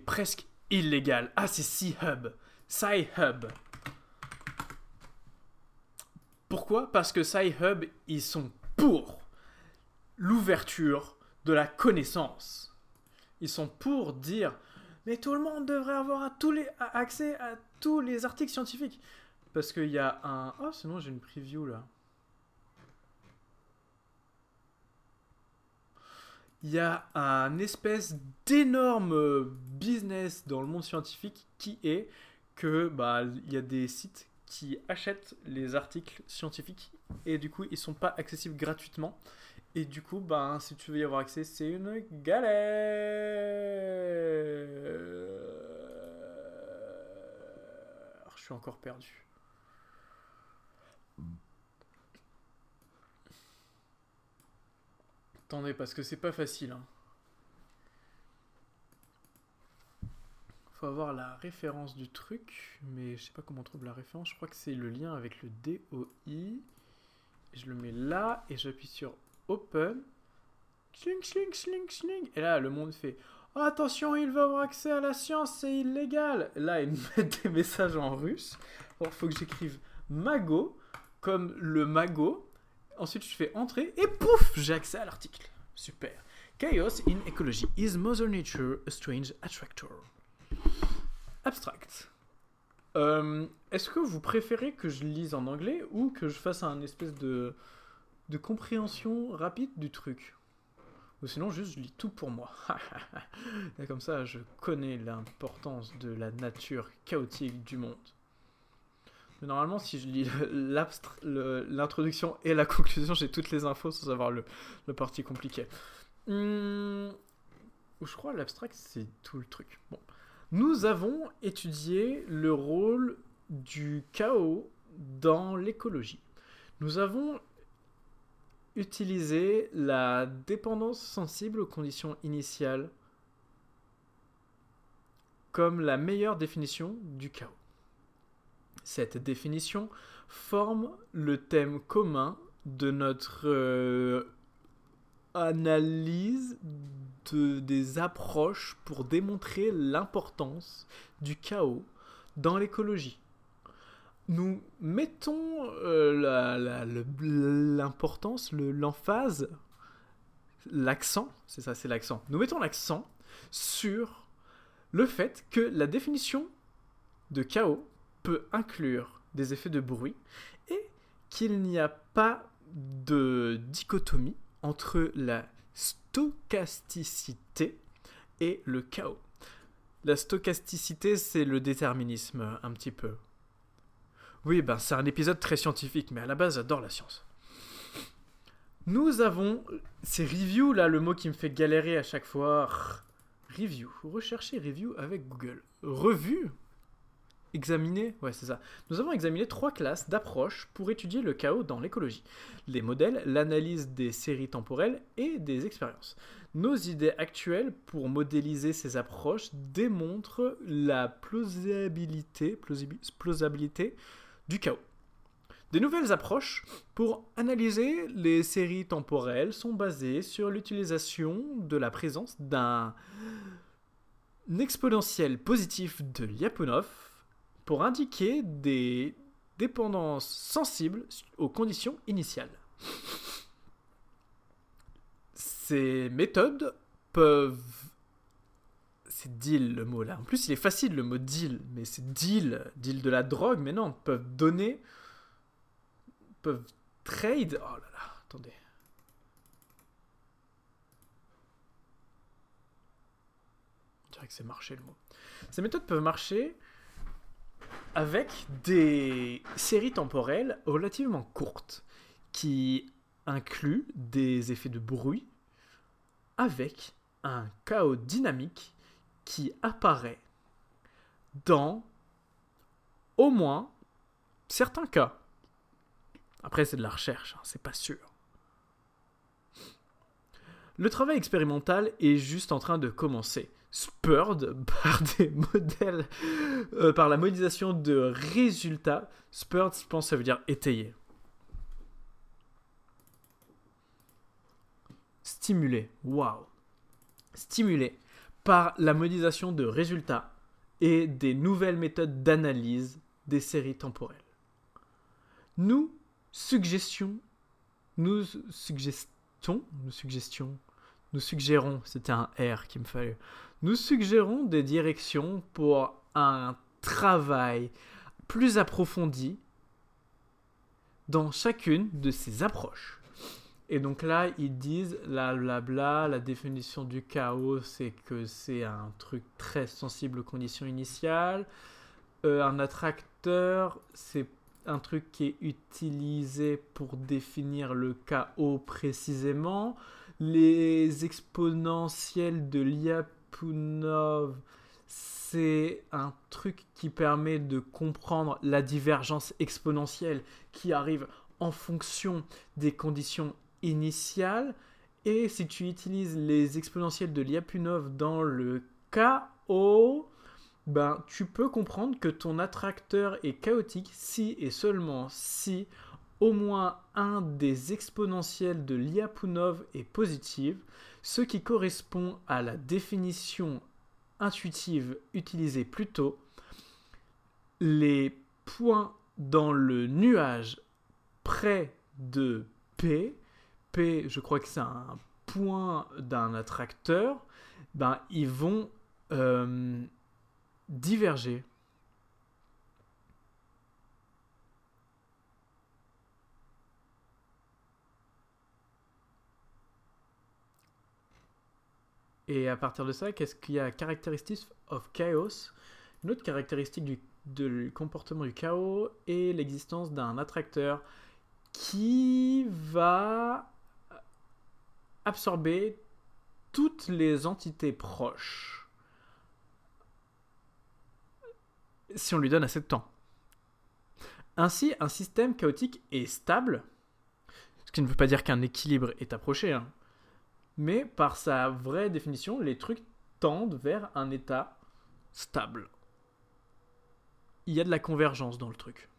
presque illégal. Ah, c'est Sci-Hub. Sci-Hub. Pourquoi? Parce que Sci-Hub, ils sont pour l'ouverture de la connaissance. Ils sont pour dire mais tout le monde devrait avoir accès à tous les articles scientifiques. Parce qu'il y a un... Oh, sinon j'ai une preview là. Il y a un espèce d'énorme business dans le monde scientifique qui est que bah il y a des sites qui achètent les articles scientifiques et du coup ils sont pas accessibles gratuitement. Et du coup bah si tu veux y avoir accès c'est une galère. Je suis encore perdu Attendez, parce que c'est pas facile. Hein. faut avoir la référence du truc, mais je sais pas comment on trouve la référence. Je crois que c'est le lien avec le DOI. Je le mets là et j'appuie sur Open. Sling, sling, sling, sling. Et là, le monde fait Attention, il va avoir accès à la science, c'est illégal. Là, ils me mettent des messages en russe. Alors, faut que j'écrive Mago, comme le mago. Ensuite, je fais entrer et pouf, j'ai accès à l'article. Super. Chaos in ecology. Is Mother Nature a strange attractor? Abstract. Euh, Est-ce que vous préférez que je lise en anglais ou que je fasse un espèce de, de compréhension rapide du truc? Ou sinon, juste je lis tout pour moi. Comme ça, je connais l'importance de la nature chaotique du monde. Mais normalement, si je lis l'introduction et la conclusion, j'ai toutes les infos sans avoir le, le parti compliqué. Hum, je crois l'abstract, c'est tout le truc. Bon. Nous avons étudié le rôle du chaos dans l'écologie. Nous avons utilisé la dépendance sensible aux conditions initiales comme la meilleure définition du chaos. Cette définition forme le thème commun de notre euh, analyse de, des approches pour démontrer l'importance du chaos dans l'écologie. Nous mettons euh, l'importance, l'emphase, l'accent, c'est ça, c'est l'accent. Nous mettons l'accent sur le fait que la définition de chaos inclure des effets de bruit et qu'il n'y a pas de dichotomie entre la stochasticité et le chaos. La stochasticité, c'est le déterminisme, un petit peu. Oui, ben c'est un épisode très scientifique, mais à la base, j'adore la science. Nous avons ces reviews là, le mot qui me fait galérer à chaque fois. Review. Recherchez review avec Google. Revue Examiner, ouais c'est ça. Nous avons examiné trois classes d'approches pour étudier le chaos dans l'écologie. Les modèles, l'analyse des séries temporelles et des expériences. Nos idées actuelles pour modéliser ces approches démontrent la plausibilité, plausibilité du chaos. Des nouvelles approches pour analyser les séries temporelles sont basées sur l'utilisation de la présence d'un exponentiel positif de Lyapunov pour indiquer des dépendances sensibles aux conditions initiales. Ces méthodes peuvent... C'est deal le mot là. En plus, il est facile le mot deal, mais c'est deal, deal de la drogue, mais non, peuvent donner, peuvent trade. Oh là là, attendez. Je dirais que c'est marché le mot. Ces méthodes peuvent marcher avec des séries temporelles relativement courtes qui incluent des effets de bruit avec un chaos dynamique qui apparaît dans au moins certains cas. Après, c'est de la recherche, hein, c'est pas sûr. Le travail expérimental est juste en train de commencer spurred par des modèles, euh, par la modélisation de résultats. Spurred, je pense, ça veut dire étayer. Stimulé, waouh. Stimulé par la modélisation de résultats et des nouvelles méthodes d'analyse des séries temporelles. Nous suggestions, nous suggestions, nous suggestions, nous suggérons, c'était un R qui me fallait, nous suggérons des directions pour un travail plus approfondi dans chacune de ces approches. Et donc là, ils disent, la la définition du chaos, c'est que c'est un truc très sensible aux conditions initiales. Euh, un attracteur, c'est un truc qui est utilisé pour définir le chaos précisément. Les exponentiels de l'IAP c'est un truc qui permet de comprendre la divergence exponentielle qui arrive en fonction des conditions initiales. Et si tu utilises les exponentiels de Lyapunov dans le chaos, ben, tu peux comprendre que ton attracteur est chaotique si et seulement si au moins un des exponentiels de Lyapunov est positif, ce qui correspond à la définition intuitive utilisée plus tôt. Les points dans le nuage près de P, P je crois que c'est un point d'un attracteur, ben, ils vont euh, diverger. Et à partir de ça, qu'est-ce qu'il y a Characteristics of Chaos? Une autre caractéristique du comportement du chaos est l'existence d'un attracteur qui va absorber toutes les entités proches si on lui donne assez de temps. Ainsi, un système chaotique est stable, ce qui ne veut pas dire qu'un équilibre est approché, hein. Mais par sa vraie définition, les trucs tendent vers un état stable. Il y a de la convergence dans le truc.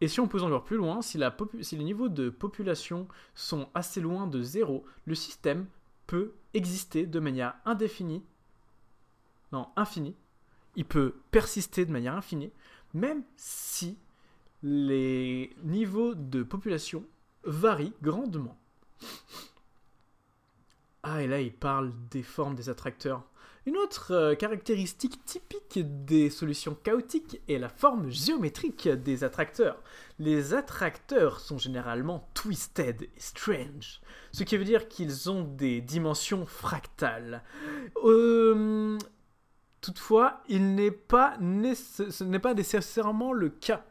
Et si on pousse encore plus loin, si, si les niveaux de population sont assez loin de zéro, le système peut exister de manière indéfinie, non, infinie, il peut persister de manière infinie, même si les niveaux de population varient grandement. Ah, et là, il parle des formes des attracteurs. Une autre euh, caractéristique typique des solutions chaotiques est la forme géométrique des attracteurs. Les attracteurs sont généralement twisted et strange, ce qui veut dire qu'ils ont des dimensions fractales. Euh, toutefois, il ce n'est pas nécessairement le cas.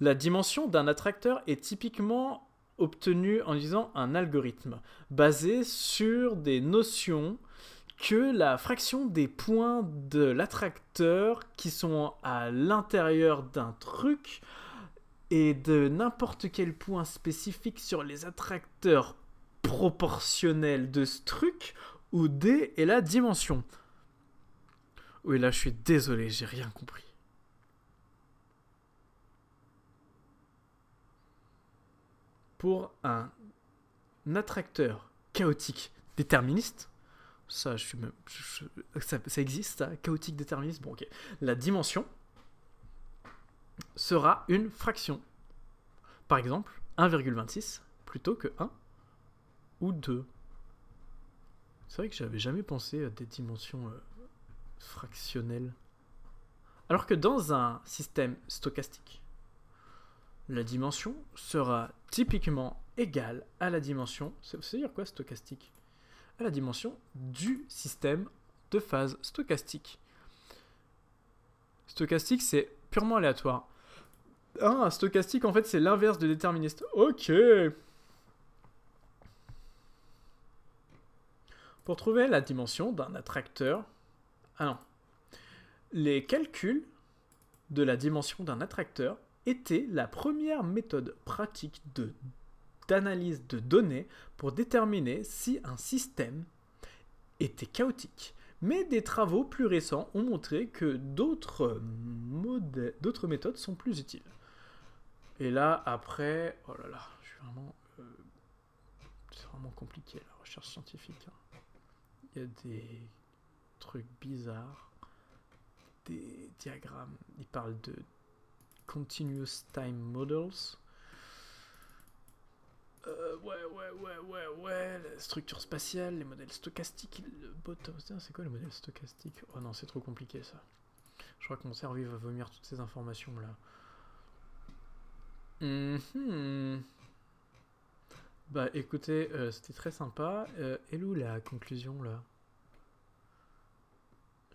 La dimension d'un attracteur est typiquement obtenue en utilisant un algorithme basé sur des notions que la fraction des points de l'attracteur qui sont à l'intérieur d'un truc et de n'importe quel point spécifique sur les attracteurs proportionnels de ce truc où D est la dimension. Oui, là je suis désolé, j'ai rien compris. Pour un attracteur chaotique déterministe, ça, je suis même, ça, existe, ça, chaotique déterministe. Bon, ok. La dimension sera une fraction. Par exemple, 1,26 plutôt que 1 ou 2. C'est vrai que j'avais jamais pensé à des dimensions euh, fractionnelles. Alors que dans un système stochastique, la dimension sera typiquement égale à la dimension. C'est dire quoi stochastique? À la dimension du système de phase stochastique. Stochastique, c'est purement aléatoire. Ah, stochastique, en fait, c'est l'inverse de déterministe. Ok. Pour trouver la dimension d'un attracteur... Ah non. Les calculs de la dimension d'un attracteur étaient la première méthode pratique d'analyse de données pour déterminer si un système était chaotique. Mais des travaux plus récents ont montré que d'autres méthodes sont plus utiles. Et là, après, oh là là, je suis vraiment, euh, c'est vraiment compliqué la recherche scientifique. Hein. Il y a des trucs bizarres, des diagrammes. Ils parlent de continuous time models euh, ouais, ouais, ouais, ouais, ouais, la structure spatiale, les modèles stochastiques, bottom. C'est quoi le modèle stochastique? Oh non, c'est trop compliqué ça. Je crois que mon cerveau va vomir toutes ces informations là. Mhm. Bah écoutez, euh, c'était très sympa. Euh, et où la conclusion là?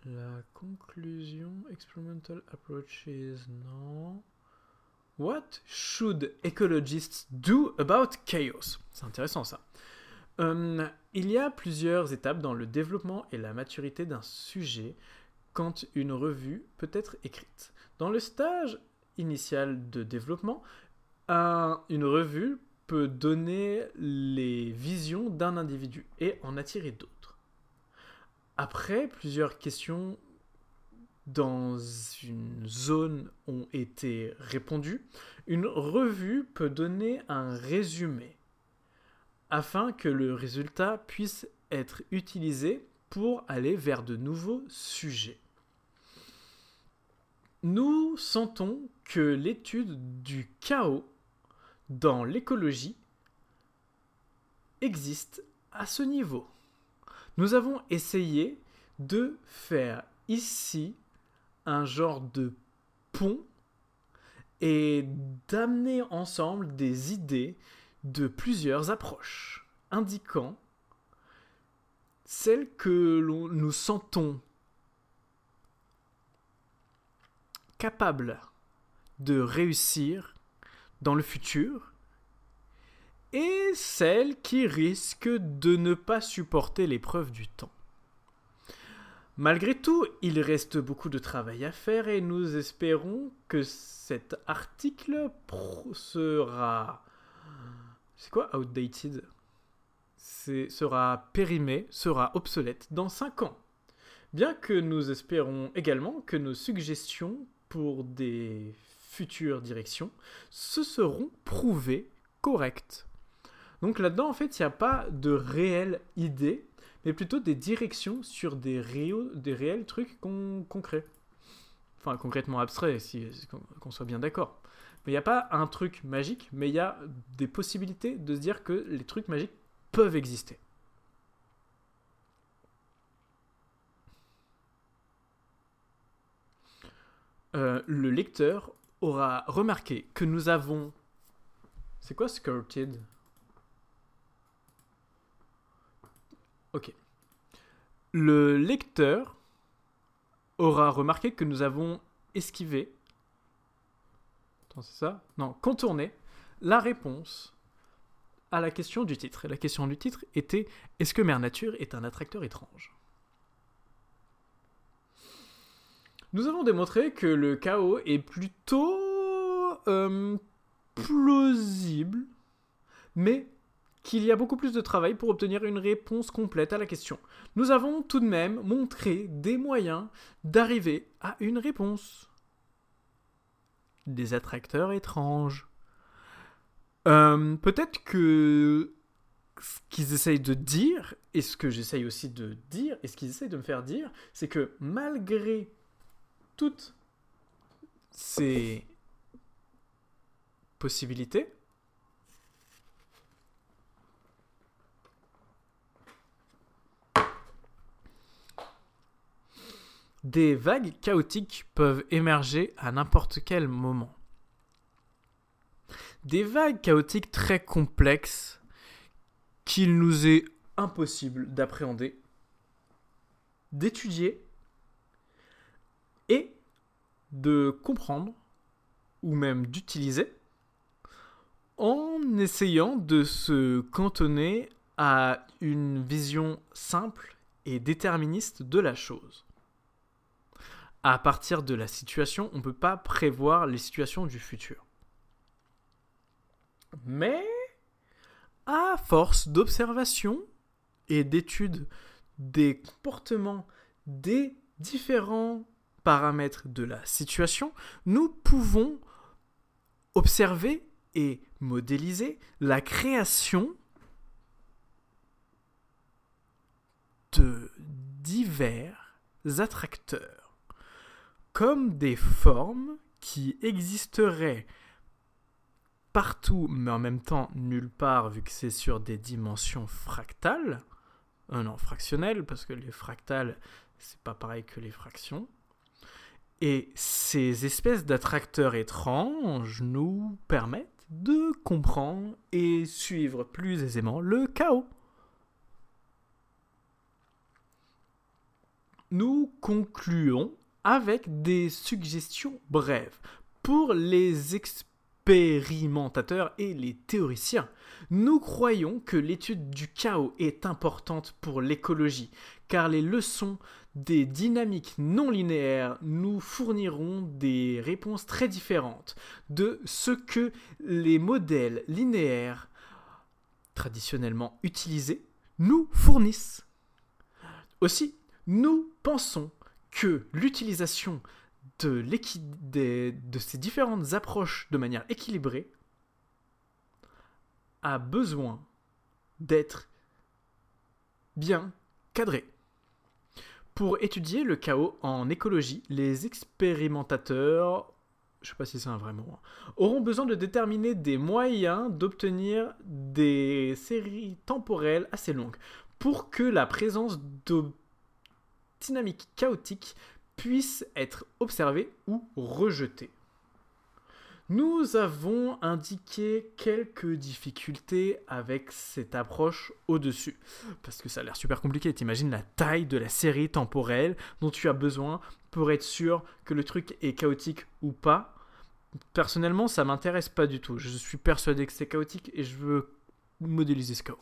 La conclusion, experimental approaches, non. What should ecologists do about chaos? C'est intéressant ça. Euh, il y a plusieurs étapes dans le développement et la maturité d'un sujet quand une revue peut être écrite. Dans le stage initial de développement, une revue peut donner les visions d'un individu et en attirer d'autres. Après plusieurs questions dans une zone ont été répondues, une revue peut donner un résumé afin que le résultat puisse être utilisé pour aller vers de nouveaux sujets. Nous sentons que l'étude du chaos dans l'écologie existe à ce niveau. Nous avons essayé de faire ici un genre de pont et d'amener ensemble des idées de plusieurs approches, indiquant celles que nous sentons capables de réussir dans le futur et celles qui risquent de ne pas supporter l'épreuve du temps. Malgré tout, il reste beaucoup de travail à faire et nous espérons que cet article sera... C'est quoi outdated? Sera périmé, sera obsolète dans 5 ans. Bien que nous espérons également que nos suggestions pour des futures directions se seront prouvées correctes. Donc là-dedans, en fait, il n'y a pas de réelle idée mais plutôt des directions sur des, réels trucs concrets. Enfin, concrètement abstraits, si, qu'on soit bien d'accord. Mais il n'y a pas un truc magique, mais il y a des possibilités de se dire que les trucs magiques peuvent exister. Euh, le lecteur aura remarqué que nous avons... C'est quoi skirted? Ok. Le lecteur aura remarqué que nous avons esquivé. Attends, c'est ça? Non, contourné la réponse à la question du titre. Et la question du titre était Est-ce que Mère Nature est un attracteur étrange? Nous avons démontré que le chaos est plutôt euh, plausible, mais qu'il y a beaucoup plus de travail pour obtenir une réponse complète à la question. Nous avons tout de même montré des moyens d'arriver à une réponse. Des attracteurs étranges. Euh, peut-être que ce qu'ils essayent de dire, et ce que j'essaye aussi de dire, et ce qu'ils essayent de me faire dire, c'est que malgré toutes ces possibilités, Des vagues chaotiques peuvent émerger à n'importe quel moment. Des vagues chaotiques très complexes qu'il nous est impossible d'appréhender, d'étudier et de comprendre ou même d'utiliser en essayant de se cantonner à une vision simple et déterministe de la chose à partir de la situation, on ne peut pas prévoir les situations du futur. Mais, à force d'observation et d'étude des comportements des différents paramètres de la situation, nous pouvons observer et modéliser la création de divers attracteurs comme des formes qui existeraient partout, mais en même temps nulle part, vu que c'est sur des dimensions fractales. Euh, non, fractionnelles, parce que les fractales, c'est pas pareil que les fractions. Et ces espèces d'attracteurs étranges nous permettent de comprendre et suivre plus aisément le chaos. Nous concluons avec des suggestions brèves. Pour les expérimentateurs et les théoriciens, nous croyons que l'étude du chaos est importante pour l'écologie, car les leçons des dynamiques non linéaires nous fourniront des réponses très différentes de ce que les modèles linéaires traditionnellement utilisés nous fournissent. Aussi, nous pensons que l'utilisation de, ces différentes approches de manière équilibrée a besoin d'être bien cadré. Pour étudier le chaos en écologie, les expérimentateurs, je sais pas si c'est un vrai mot, hein, auront besoin de déterminer des moyens d'obtenir des séries temporelles assez longues pour que la présence de dynamique chaotique puisse être observée ou rejetée. Nous avons indiqué quelques difficultés avec cette approche au-dessus. Parce que ça a l'air super compliqué. T'imagines la taille de la série temporelle dont tu as besoin pour être sûr que le truc est chaotique ou pas. Personnellement, ça m'intéresse pas du tout. Je suis persuadé que c'est chaotique et je veux modéliser ce chaos.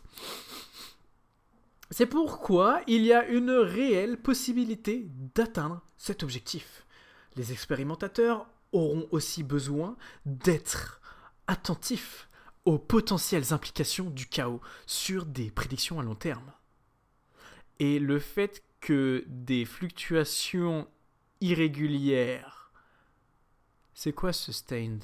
C'est pourquoi il y a une réelle possibilité d'atteindre cet objectif. Les expérimentateurs auront aussi besoin d'être attentifs aux potentielles implications du chaos sur des prédictions à long terme. Et le fait que des fluctuations irrégulières... C'est quoi ce stained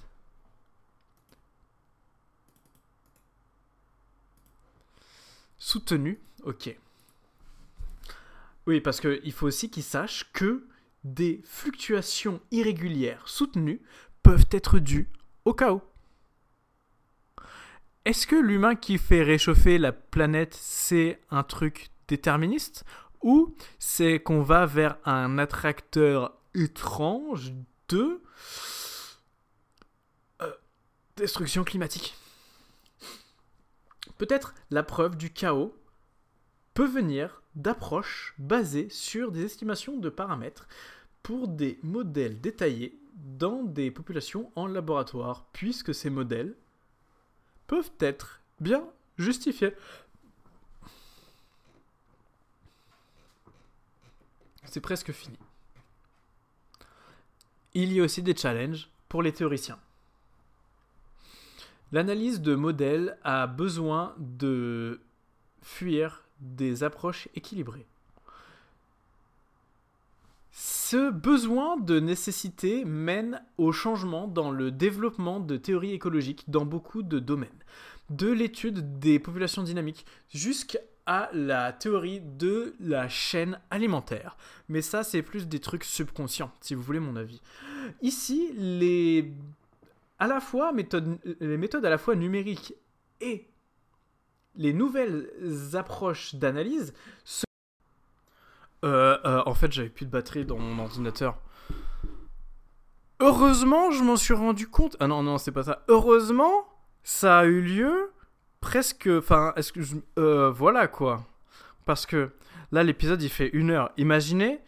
Soutenu, ok. Oui, parce qu'il faut aussi qu'ils sachent que des fluctuations irrégulières soutenues peuvent être dues au chaos. Est-ce que l'humain qui fait réchauffer la planète, c'est un truc déterministe? Ou c'est qu'on va vers un attracteur étrange de euh, destruction climatique? Peut-être la preuve du chaos peut venir d'approches basées sur des estimations de paramètres pour des modèles détaillés dans des populations en laboratoire, puisque ces modèles peuvent être bien justifiés. C'est presque fini. Il y a aussi des challenges pour les théoriciens. L'analyse de modèles a besoin de fuir des approches équilibrées. Ce besoin de nécessité mène au changement dans le développement de théories écologiques dans beaucoup de domaines, de l'étude des populations dynamiques jusqu'à la théorie de la chaîne alimentaire. Mais ça, c'est plus des trucs subconscients, si vous voulez mon avis. Ici, les, à la fois méthodes, les méthodes à la fois numériques et les nouvelles approches d'analyse se... Euh, euh, en fait, j'avais plus de batterie dans mon ordinateur. Heureusement, je m'en suis rendu compte. Ah non, non, c'est pas ça. Heureusement, ça a eu lieu presque. Enfin, est-ce que. Euh, voilà quoi. Parce que là, l'épisode il fait une heure. Imaginez,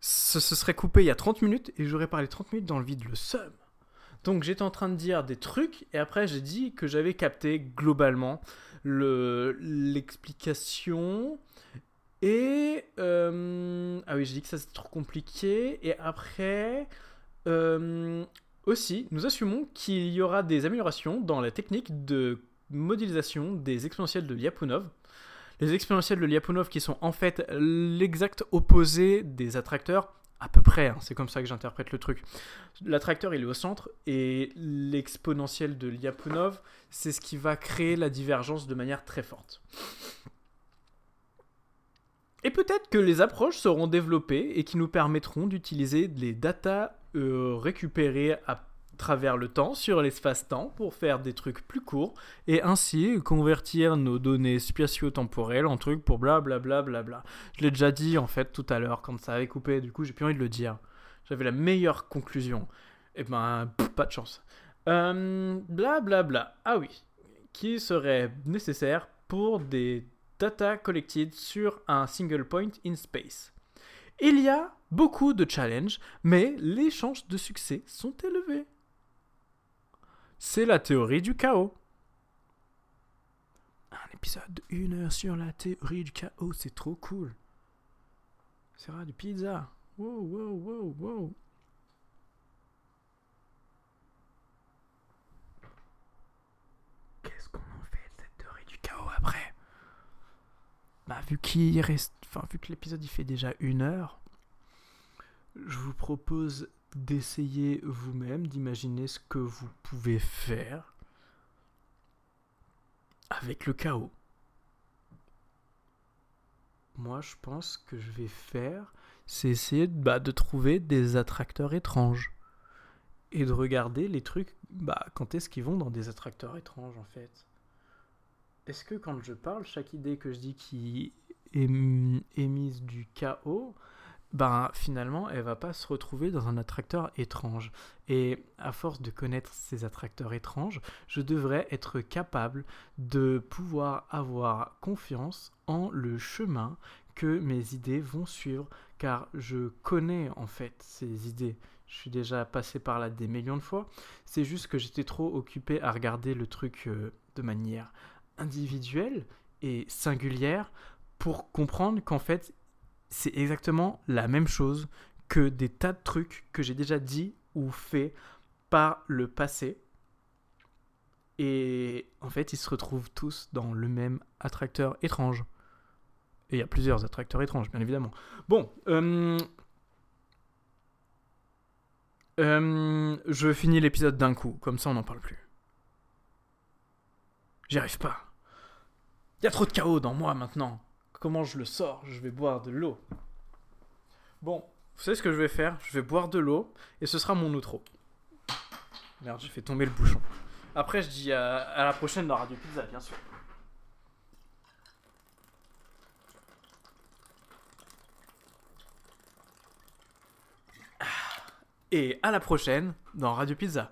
ce, ce serait coupé il y a 30 minutes et j'aurais parlé 30 minutes dans le vide, le seum. Donc j'étais en train de dire des trucs et après j'ai dit que j'avais capté globalement l'explication. Et. Euh, ah oui, j'ai dit que ça c'était trop compliqué. Et après. Euh, aussi, nous assumons qu'il y aura des améliorations dans la technique de modélisation des exponentiels de Lyapunov. Les exponentiels de Lyapunov qui sont en fait l'exact opposé des attracteurs à peu près, hein, c'est comme ça que j'interprète le truc. L'attracteur, il est au centre, et l'exponentiel de Lyapunov, c'est ce qui va créer la divergence de manière très forte. Et peut-être que les approches seront développées et qui nous permettront d'utiliser les datas euh, récupérées à travers le temps sur l'espace-temps pour faire des trucs plus courts et ainsi convertir nos données spatio-temporelles en trucs pour blablabla. Bla bla bla. Je l'ai déjà dit en fait tout à l'heure quand ça avait coupé, du coup j'ai plus envie de le dire. J'avais la meilleure conclusion. Et eh ben, pas de chance. Blablabla. Euh, bla. Ah oui. Qui serait nécessaire pour des data collected sur un single point in space? Il y a beaucoup de challenges, mais les chances de succès sont élevées. C'est la théorie du chaos. Un épisode de heure sur la théorie du chaos, c'est trop cool. C'est du pizza. Wow, wow, wow, wow. Qu'est-ce qu'on en fait de cette théorie du chaos après Bah vu qu'il reste. Enfin, vu que l'épisode il fait déjà une heure, je vous propose d'essayer vous-même, d'imaginer ce que vous pouvez faire avec le chaos. Moi, je pense que je vais faire, c'est essayer bah, de trouver des attracteurs étranges et de regarder les trucs, bah, quand est-ce qu'ils vont dans des attracteurs étranges en fait. Est-ce que quand je parle, chaque idée que je dis qui est émise du chaos, ben finalement elle va pas se retrouver dans un attracteur étrange. Et à force de connaître ces attracteurs étranges, je devrais être capable de pouvoir avoir confiance en le chemin que mes idées vont suivre, car je connais en fait ces idées. Je suis déjà passé par là des millions de fois. C'est juste que j'étais trop occupé à regarder le truc euh, de manière individuelle et singulière pour comprendre qu'en fait c'est exactement la même chose que des tas de trucs que j'ai déjà dit ou fait par le passé. Et en fait, ils se retrouvent tous dans le même attracteur étrange. Et il y a plusieurs attracteurs étranges, bien évidemment. Bon, euh, euh, je finis l'épisode d'un coup, comme ça on n'en parle plus. J'y arrive pas. Il y a trop de chaos dans moi maintenant. Comment je le sors? Je vais boire de l'eau. Bon, vous savez ce que je vais faire? Je vais boire de l'eau et ce sera mon outro. Merde, j'ai fait tomber le bouchon. Après, je dis à, la prochaine dans Radio Pizza, bien sûr. Et à la prochaine dans Radio Pizza.